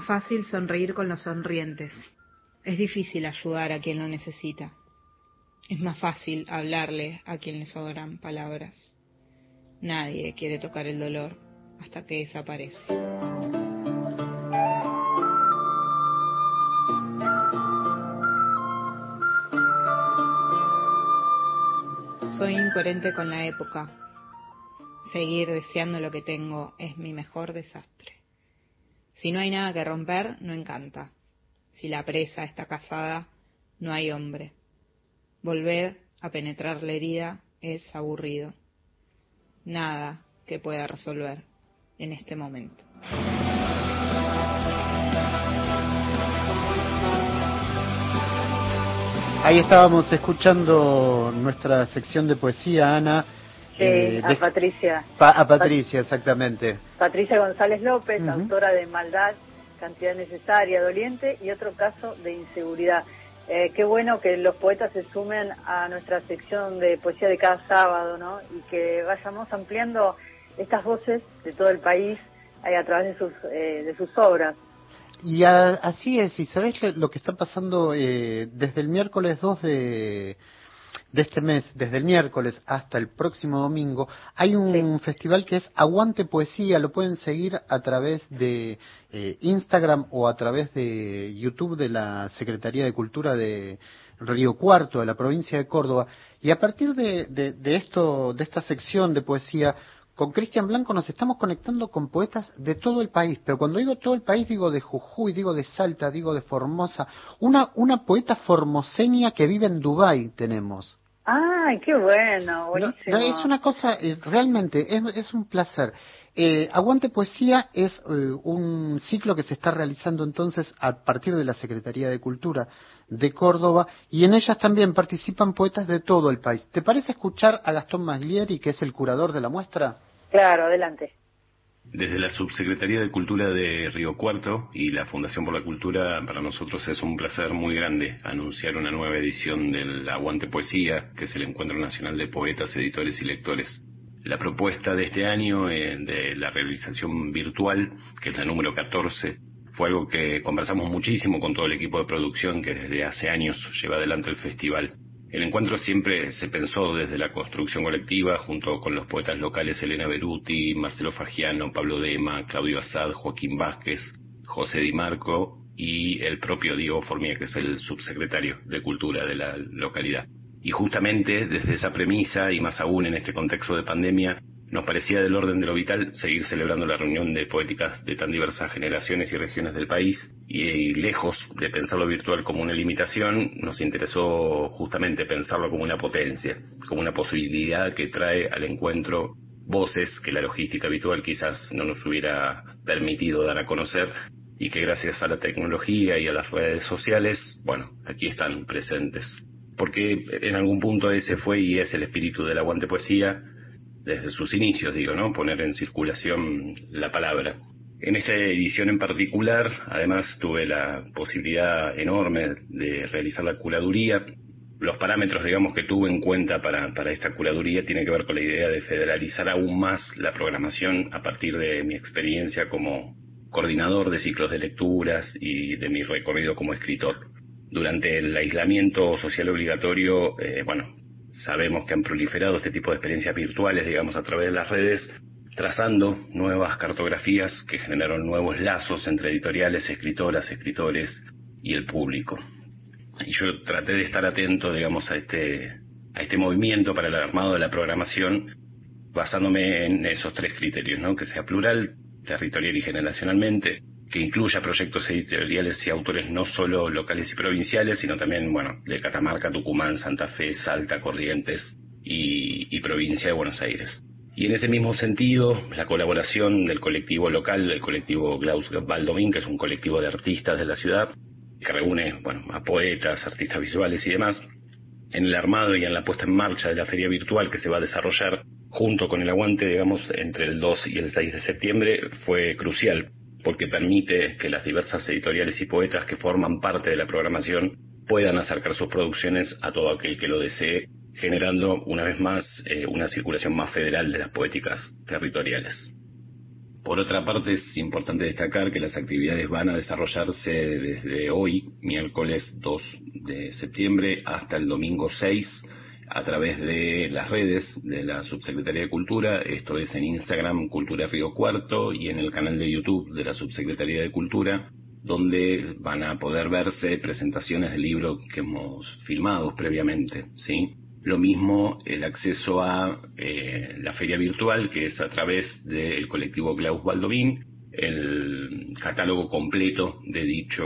Más fácil sonreír con los sonrientes. Es difícil ayudar a quien lo necesita. Es más fácil hablarle a quien le sobran palabras. Nadie quiere tocar el dolor hasta que desaparece. Soy incoherente con la época. Seguir deseando lo que tengo es mi mejor desastre. Si no hay nada que romper, no encanta. Si la presa está casada, no hay hombre. Volver a penetrar la herida es aburrido. Nada que pueda resolver en este momento. Ahí estábamos escuchando nuestra sección de poesía, Ana, eh, a Patricia. a Patricia, exactamente. Patricia González López, autora de Maldad, Cantidad Necesaria, Doliente y otro caso de inseguridad. eh, qué bueno que los poetas se sumen a nuestra sección de poesía de cada sábado, ¿no? Y que vayamos ampliando estas voces de todo el país eh, a través de sus, eh, de sus obras. Y así es, y sabes lo, que está pasando desde el miércoles 2 de, de este mes, desde el miércoles hasta el próximo domingo, hay un festival que es Aguante Poesía, lo pueden seguir a través de eh, Instagram o a través de YouTube de la Secretaría de Cultura de Río Cuarto, de la provincia de Córdoba. Y a partir de, de esto, de esta sección de poesía, con Cristian Blanco nos estamos conectando con poetas de todo el país, pero cuando digo todo el país digo de Jujuy, digo de Salta, digo de Formosa. Una, una poeta formoseña que vive en Dubái tenemos. ¡Ay, qué bueno! Buenísimo. es una cosa, eh, realmente, es, un placer. Eh, Aguante Poesía es eh, un ciclo que se está realizando entonces a partir de la Secretaría de Cultura de Córdoba y en ellas también participan poetas de todo el país. ¿Te parece escuchar a Gastón Maglieri, que es el curador de la muestra? Claro, adelante. Desde la Subsecretaría de Cultura de Río Cuarto y la Fundación por la Cultura, para nosotros es un placer muy grande anunciar una nueva edición del Aguante Poesía, que es el Encuentro Nacional de Poetas, Editores y Lectores. La propuesta de este año eh, de la realización virtual, que es la número 14, fue algo que conversamos muchísimo con todo el equipo de producción que desde hace años lleva adelante el festival. El encuentro siempre se pensó desde la construcción colectiva, junto con los poetas locales Elena Beruti, Marcelo Fagiano, Pablo Dema, Claudio Assad, Joaquín Vázquez, José Di Marco y el propio Diego Formía, que es el subsecretario de Cultura de la localidad. Y justamente desde esa premisa, y más aún en este contexto de pandemia, nos parecía del orden de lo vital seguir celebrando la reunión de poéticas de tan diversas generaciones y regiones del país y, lejos de pensarlo virtual como una limitación, nos interesó justamente pensarlo como una potencia, como una posibilidad que trae al encuentro voces que la logística habitual quizás no nos hubiera permitido dar a conocer y que gracias a la tecnología y a las redes sociales, bueno, aquí están presentes. Porque en algún punto ese fue y es el espíritu del aguante poesía, desde sus inicios, digo, ¿no? Poner en circulación la palabra. En esta edición en particular, además, tuve la posibilidad enorme de realizar la curaduría. Los parámetros, digamos, que tuve en cuenta para, para esta curaduría tienen que ver con la idea de federalizar aún más la programación a partir de mi experiencia como coordinador de ciclos de lecturas y de mi recorrido como escritor. Durante el aislamiento social obligatorio, eh, bueno, sabemos que han proliferado este tipo de experiencias virtuales, digamos, a través de las redes, trazando nuevas cartografías que generaron nuevos lazos entre editoriales, escritoras, escritores y el público. Y yo traté de estar atento, digamos, a este, a este movimiento para el armado de la programación, basándome en esos tres criterios, ¿no? Que sea plural, territorial y generacionalmente, que incluya proyectos editoriales y autores no solo locales y provinciales, sino también, bueno, de Catamarca, Tucumán, Santa Fe, Salta, Corrientes y, provincia de Buenos Aires. Y en ese mismo sentido, la colaboración del colectivo local, del colectivo Klaus Baldomín, que es un colectivo de artistas de la ciudad, que reúne, bueno, a poetas, artistas visuales y demás, en el armado y en la puesta en marcha de la feria virtual que se va a desarrollar junto con el aguante, digamos, entre el 2 y el 6 de septiembre, fue crucial porque permite que las diversas editoriales y poetas que forman parte de la programación puedan acercar sus producciones a todo aquel que lo desee, generando una vez más eh, una circulación más federal de las poéticas territoriales. Por otra parte, es importante destacar que las actividades van a desarrollarse desde hoy, miércoles 2 de septiembre, hasta el domingo 6 a través de las redes de la Subsecretaría de Cultura, esto es en Instagram Cultura Río Cuarto y en el canal de YouTube de la Subsecretaría de Cultura, donde van a poder verse presentaciones del libro que hemos filmado previamente, ¿sí? Lo mismo el acceso a eh, la feria virtual, que es a través del colectivo Klaus Baldovín, el catálogo completo de dicho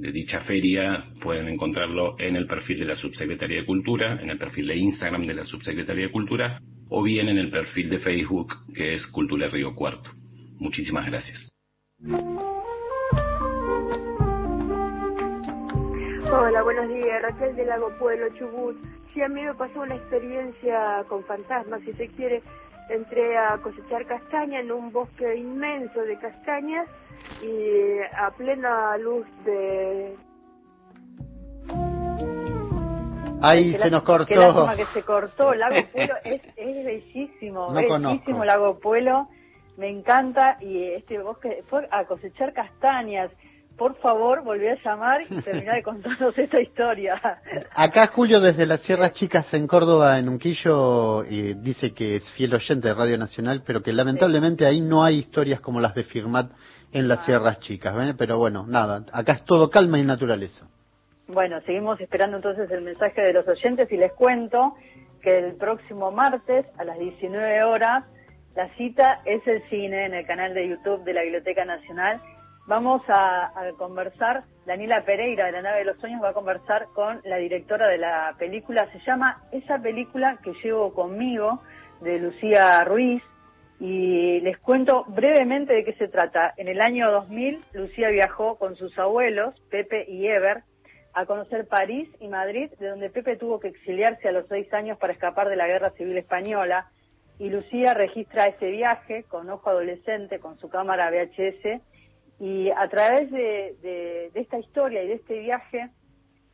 de dicha feria pueden encontrarlo en el perfil de la Subsecretaría de Cultura, en el perfil de Instagram de la Subsecretaría de Cultura o bien en el perfil de Facebook que es Cultura Río Cuarto. Muchísimas gracias. Hola, buenos días. Raquel del Lago Pueblo, Chubut. Sí, a mí me pasó una experiencia con fantasmas, si se quiere. Entré a cosechar castaña en un bosque inmenso de castañas y a plena luz de Ahí se nos cortó. Qué lástima que se cortó. Lago Puelo (laughs) es, es bellísimo, bellísimo Lago Puelo. Me encanta y este bosque fue a cosechar castañas. Por favor, volví a llamar y (laughs) terminar de contarnos esta historia. Acá Julio desde las Sierras Chicas en Córdoba, en Unquillo, y dice que es fiel oyente de Radio Nacional, pero que lamentablemente ahí no hay historias como las de Firmat en las ah. Sierras Chicas. Pero bueno, nada, acá es todo calma y naturaleza. Bueno, seguimos esperando entonces el mensaje de los oyentes y les cuento que el próximo martes a las 19 horas la cita es el cine en el canal de YouTube de la Biblioteca Nacional. Vamos a, conversar, Daniela Pereira de la Nave de los Sueños va a conversar con la directora de la película, se llama Esa película que llevo conmigo, de Lucía Ruiz, y les cuento brevemente de qué se trata. En el año 2000, Lucía viajó con sus abuelos, Pepe y Ever, a conocer París y Madrid, de donde Pepe tuvo que exiliarse a los seis años para escapar de la Guerra Civil Española, y Lucía registra ese viaje con ojo adolescente, con su cámara VHS, y a través de, esta historia y de este viaje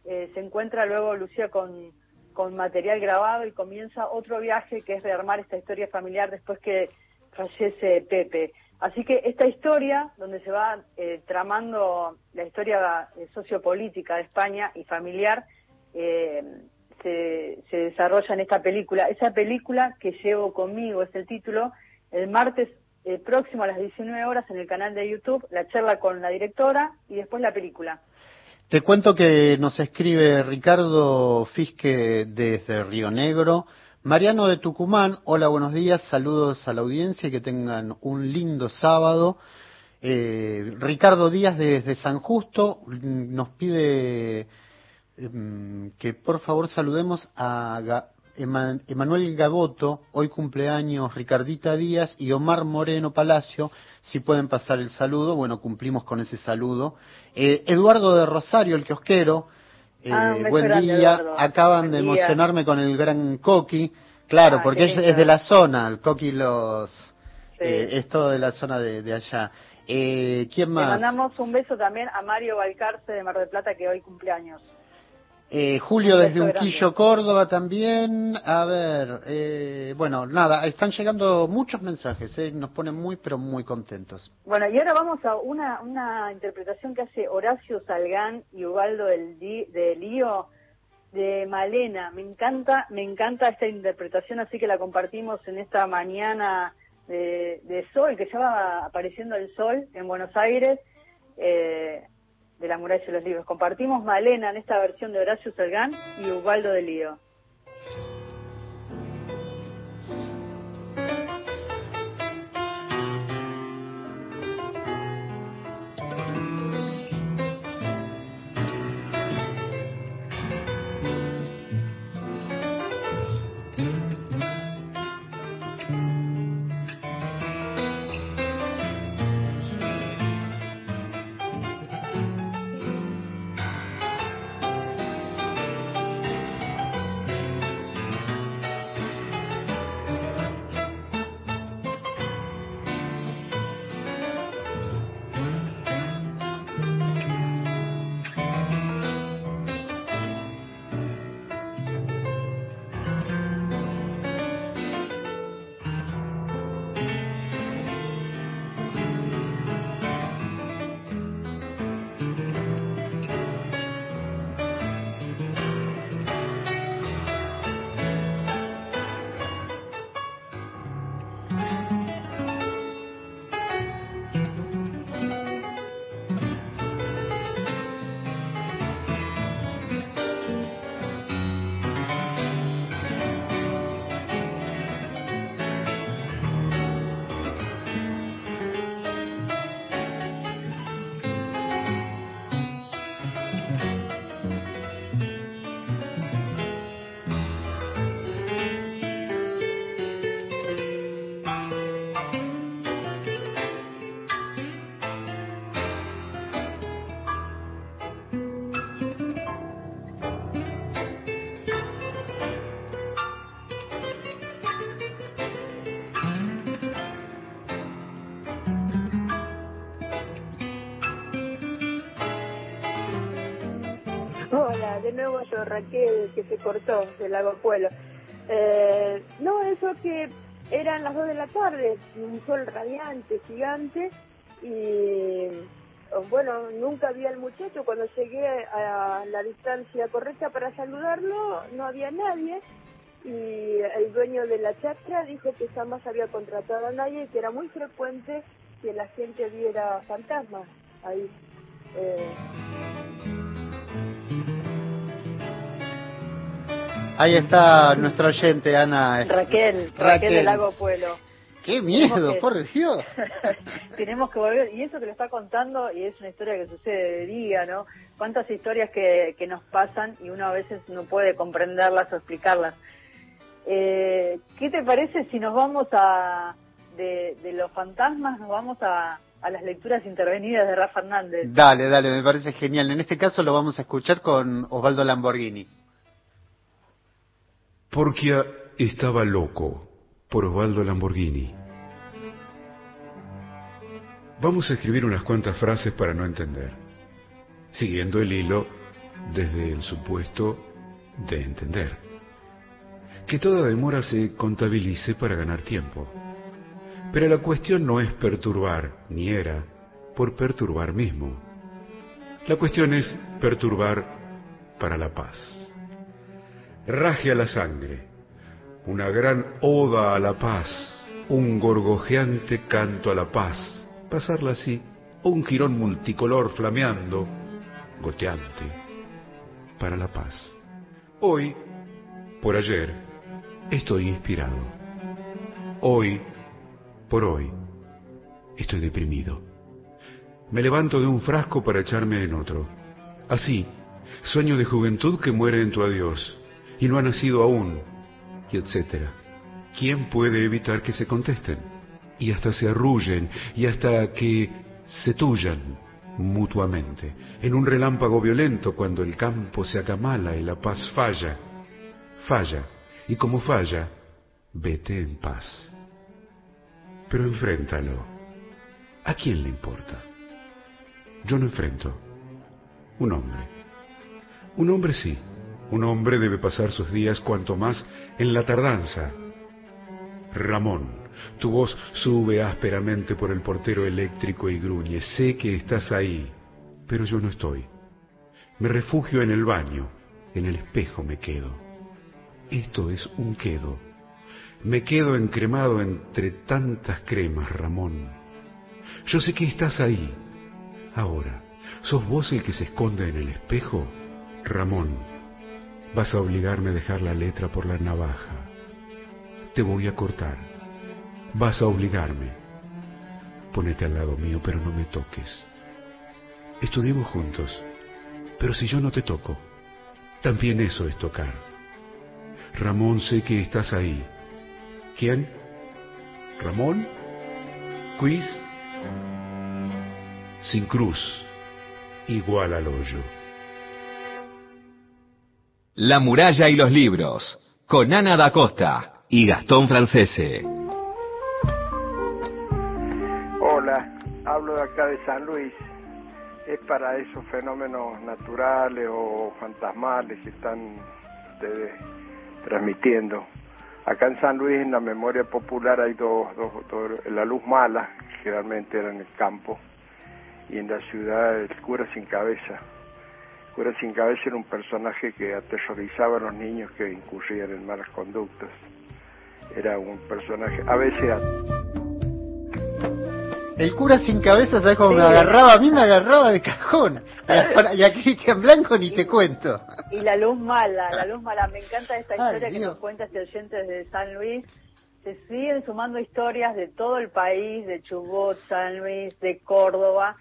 eh, se encuentra luego Lucía con, con material grabado y comienza otro viaje que es rearmar esta historia familiar después que fallece Pepe. Así que esta historia, donde se va eh, tramando la historia eh, sociopolítica de España y familiar, eh, se, desarrolla en esta película. Esa película que llevo conmigo es el título. El martes próximo a las 19 horas en el canal de YouTube, la charla con la directora y después la película. Te cuento que nos escribe Ricardo Fisque desde Río Negro. Mariano de Tucumán, hola, buenos días, saludos a la audiencia y que tengan un lindo sábado. Eh, Ricardo Díaz desde San Justo nos pide em, que por favor saludemos a Emanuel Gaboto, hoy cumpleaños Ricardita Díaz y Omar Moreno Palacio, si pueden pasar el saludo, bueno, cumplimos con ese saludo. Eh, Eduardo de Rosario, el kiosquero, eh, ah, buen día, acaban de emocionarme con el gran Coqui, claro, ah, porque es, de la zona, el Coqui los... Eh, es todo de la zona de, allá. Eh, ¿Quién más? Le mandamos un beso también a Mario Valcarce de Mar del Plata, que hoy cumpleaños. Eh, Julio desde Unquillo, Córdoba también. A ver, eh, bueno, nada, están llegando muchos mensajes, eh, nos ponen muy, pero muy contentos. Bueno, y ahora vamos a una, una interpretación que hace Horacio Salgán y Ubaldo del, de Lío de Malena. Me encanta, me encanta esta interpretación, así que la compartimos en esta mañana de, de sol, que ya va apareciendo el sol en Buenos Aires. Eh, de la muralla de los libros. Compartimos Malena en esta versión de Horacio Salgán y Ubaldo de Lío. Yo, Raquel, que se cortó del Lago. Eh, no, eso que eran las dos de la tarde, un sol radiante, gigante, y bueno, nunca vi al muchacho. Cuando llegué a la distancia correcta para saludarlo, no había nadie. Y el dueño de la chacra dijo que jamás había contratado a nadie y que era muy frecuente que la gente viera fantasmas ahí. Eh, Ahí está nuestro oyente, Ana. Raquel, Raquel, del Lago Pueblo. ¡Qué miedo, por Dios! (laughs) tenemos que volver, y eso que lo está contando, y es una historia que sucede de día, ¿no? Cuántas historias que, que nos pasan y uno a veces no puede comprenderlas o explicarlas. Eh, ¿Qué te parece si nos vamos a, de, de los fantasmas, nos vamos a, a las lecturas intervenidas de Rafa Hernández? Dale, dale, me parece genial. En este caso lo vamos a escuchar con Osvaldo Lamborghini. Porquia estaba loco, por Osvaldo Lamborghini. Vamos a escribir unas cuantas frases para no entender, siguiendo el hilo desde el supuesto de entender. Que toda demora se contabilice para ganar tiempo. Pero la cuestión no es perturbar, ni era por perturbar mismo. La cuestión es perturbar para la paz raje a la sangre, una gran oda a la paz, un gorgojeante canto a la paz, pasarla así, un jirón multicolor flameando, goteante, para la paz. Hoy, por ayer, estoy inspirado. Hoy, por hoy, estoy deprimido. Me levanto de un frasco para echarme en otro. Así, sueño de juventud que muere en tu adiós y no ha nacido aún, y etcétera. ¿Quién puede evitar que se contesten? Y hasta se arrullen, y hasta que se tullan mutuamente, en un relámpago violento cuando el campo se acamala y la paz falla. Falla, y como falla, vete en paz. Pero enfréntalo. ¿A quién le importa? Yo no enfrento. Un hombre. Un hombre sí un hombre debe pasar sus días cuanto más en la tardanza. Ramón, tu voz sube ásperamente por el portero eléctrico y gruñe. Sé que estás ahí, pero yo no estoy. Me refugio en el baño, en el espejo me quedo. Esto es un quedo. Me quedo encremado entre tantas cremas, Ramón. Yo sé que estás ahí. Ahora, ¿sos vos el que se esconde en el espejo? Ramón, Vas a obligarme a dejar la letra por la navaja. Te voy a cortar. Vas a obligarme. Ponete al lado mío, pero no me toques. Estudiemos juntos. Pero si yo no te toco, también eso es tocar. Ramón, sé que estás ahí. ¿Quién? ¿Ramón? ¿Quiz? Sin cruz, igual al hoyo. La muralla y los libros, con Ana da Costa y Gastón Francese. Hola, hablo de acá de San Luis. Es para esos fenómenos naturales o fantasmales que están ustedes transmitiendo. Acá en San Luis, en la memoria popular, hay dos, dos, la luz mala, generalmente era en el campo, y en la ciudad el cura sin cabeza Cura sin cabeza era un personaje que aterrorizaba a los niños que incurrían en malas conductas. Era un personaje, a veces... El cura sin cabeza, ¿sabes cómo me agarraba? A mí me agarraba de cajón. Y a Cristian Blanco ni te cuento. Y la luz mala, la luz mala. Me encanta esta historia que nos cuenta este oyente desde San Luis. Se siguen sumando historias de todo el país, de Chubut, San Luis, de Córdoba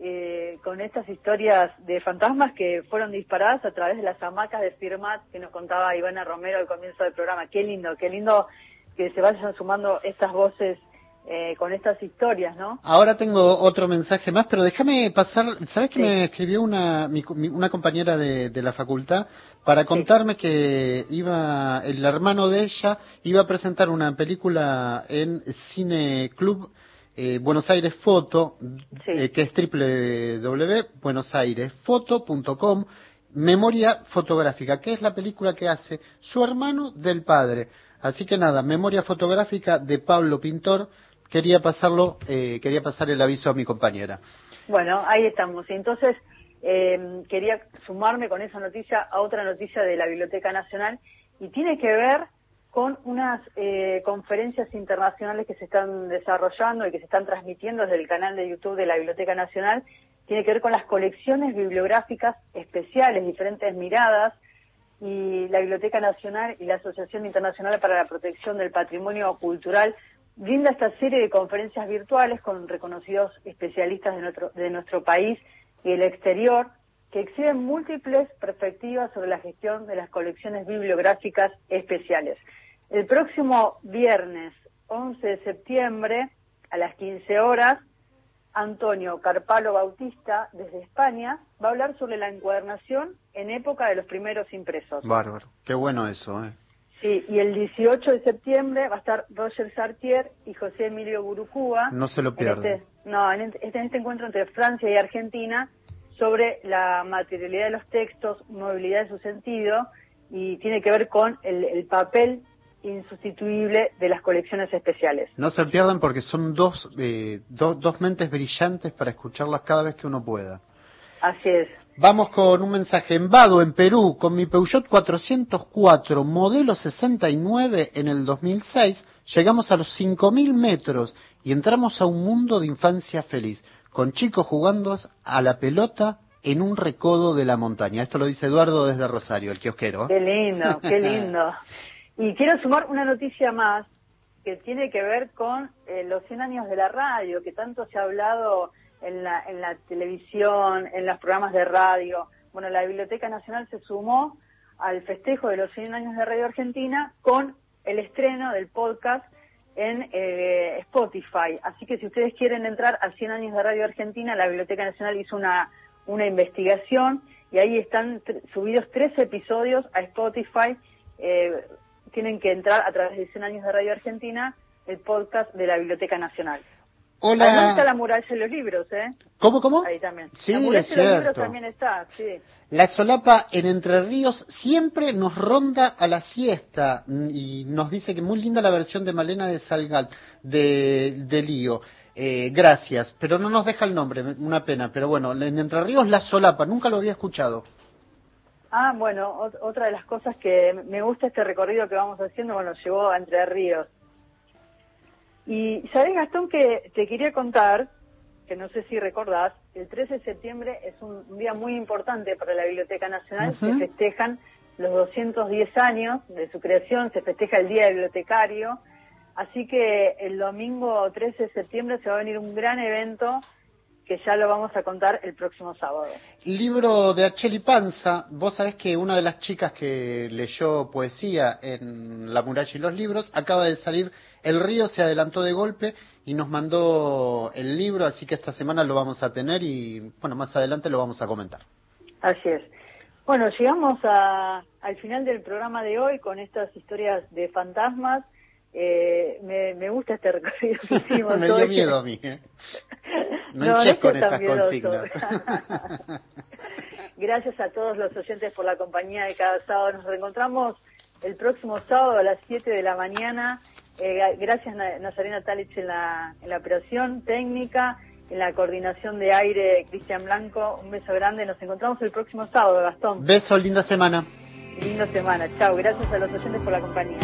eh, con estas historias de fantasmas que fueron disparadas a través de las hamacas de Firmat que nos contaba Ivana Romero al comienzo del programa. Qué lindo, qué lindo que se vayan sumando estas voces eh, con estas historias, ¿no? Ahora tengo otro mensaje más, pero déjame pasar, ¿sabes que me escribió una, una compañera de, de, la facultad para contarme que iba, el hermano de ella iba a presentar una película en Cine Club eh, Buenos Aires Foto, eh, que es www.buenosairesfoto.com, Memoria fotográfica, que es la película que hace su hermano del padre. Así que nada, Memoria fotográfica de Pablo Pintor. Quería pasarlo, eh, quería pasar el aviso a mi compañera. Bueno, ahí estamos. Entonces, eh, quería sumarme con esa noticia a otra noticia de la Biblioteca Nacional y tiene que ver con unas eh, conferencias internacionales que se están desarrollando y que se están transmitiendo desde el canal de YouTube de la Biblioteca Nacional. Tiene que ver con las colecciones bibliográficas especiales, diferentes miradas, y la Biblioteca Nacional y la Asociación Internacional para la Protección del Patrimonio Cultural brinda esta serie de conferencias virtuales con reconocidos especialistas de nuestro, de nuestro país y el exterior que exhiben múltiples perspectivas sobre la gestión de las colecciones bibliográficas especiales. El próximo viernes 11 de septiembre a las 15 horas, Antonio Carpalo Bautista, desde España, va a hablar sobre la encuadernación en época de los primeros impresos. Bárbaro, qué bueno eso, ¿eh? Sí, y el 18 de septiembre va a estar Roger Sartier y José Emilio Burucúa. No se lo pierdan. Este, no, en este, en este encuentro entre Francia y Argentina sobre la materialidad de los textos, movilidad de su sentido, y tiene que ver con el, el papel insustituible de las colecciones especiales. No se pierdan porque son dos, eh, do, dos mentes brillantes para escucharlas cada vez que uno pueda. Así es. Vamos con un mensaje en Vado, en Perú, con mi Peugeot 404, modelo 69 en el 2006. Llegamos a los 5.000 metros y entramos a un mundo de infancia feliz, con chicos jugando a la pelota en un recodo de la montaña. Esto lo dice Eduardo desde Rosario, el kiosquero. Qué lindo, qué (laughs) lindo. Y quiero sumar una noticia más que tiene que ver con eh, los 100 años de la radio, que tanto se ha hablado en la, en la televisión, en los programas de radio. Bueno, la Biblioteca Nacional se sumó al festejo de los 100 años de Radio Argentina con el estreno del podcast en eh, Spotify. Así que si ustedes quieren entrar a 100 años de Radio Argentina, la Biblioteca Nacional hizo una, una investigación y ahí están subidos tres episodios a Spotify. Eh, tienen que entrar a través de 100 años de Radio Argentina, el podcast de la Biblioteca Nacional. Hola. Además está la muralla de los libros, ¿eh? ¿Cómo, cómo? Ahí también. Sí, la muralla es de los libros cierto. también está, sí. La solapa en Entre Ríos siempre nos ronda a la siesta mm, y nos dice que muy linda la versión de Malena de Salgal, de, de Lío. Eh, gracias, pero no nos deja el nombre, una pena. Pero bueno, en Entre Ríos la solapa, nunca lo había escuchado. Ah, bueno, ot- otra de las cosas que me gusta este recorrido que vamos haciendo, bueno, llegó a Entre Ríos. Y sabes, Gastón, que te quería contar, que no sé si recordás, el 13 de septiembre es un día muy importante para la Biblioteca Nacional, Ujú. se festejan los 210 años de su creación, se festeja el Día del Bibliotecario, así que el domingo 13 de septiembre se va a venir un gran evento que ya lo vamos a contar el próximo sábado. Libro de Acheli Panza, vos sabés que una de las chicas que leyó poesía en La muralla y los libros acaba de salir El río se adelantó de golpe y nos mandó el libro, así que esta semana lo vamos a tener y bueno, más adelante lo vamos a comentar. Así es. Bueno, llegamos a, al final del programa de hoy con estas historias de fantasmas. Eh, me, me gusta este recorrido que (laughs) hicimos Me dio hoy. miedo a mí, (laughs) ¿eh? No, No, no con esas consignas. (laughs) Gracias a todos los oyentes por la compañía de cada sábado. Nos reencontramos el próximo sábado a las 7 de la mañana. Eh, gracias Na- Nazarena Talich en la, en la operación técnica, en la coordinación de aire Cristian Blanco. Un beso grande. Nos encontramos el próximo sábado, Gastón. Beso, linda semana. Linda semana. Chao. Gracias a los oyentes por la compañía.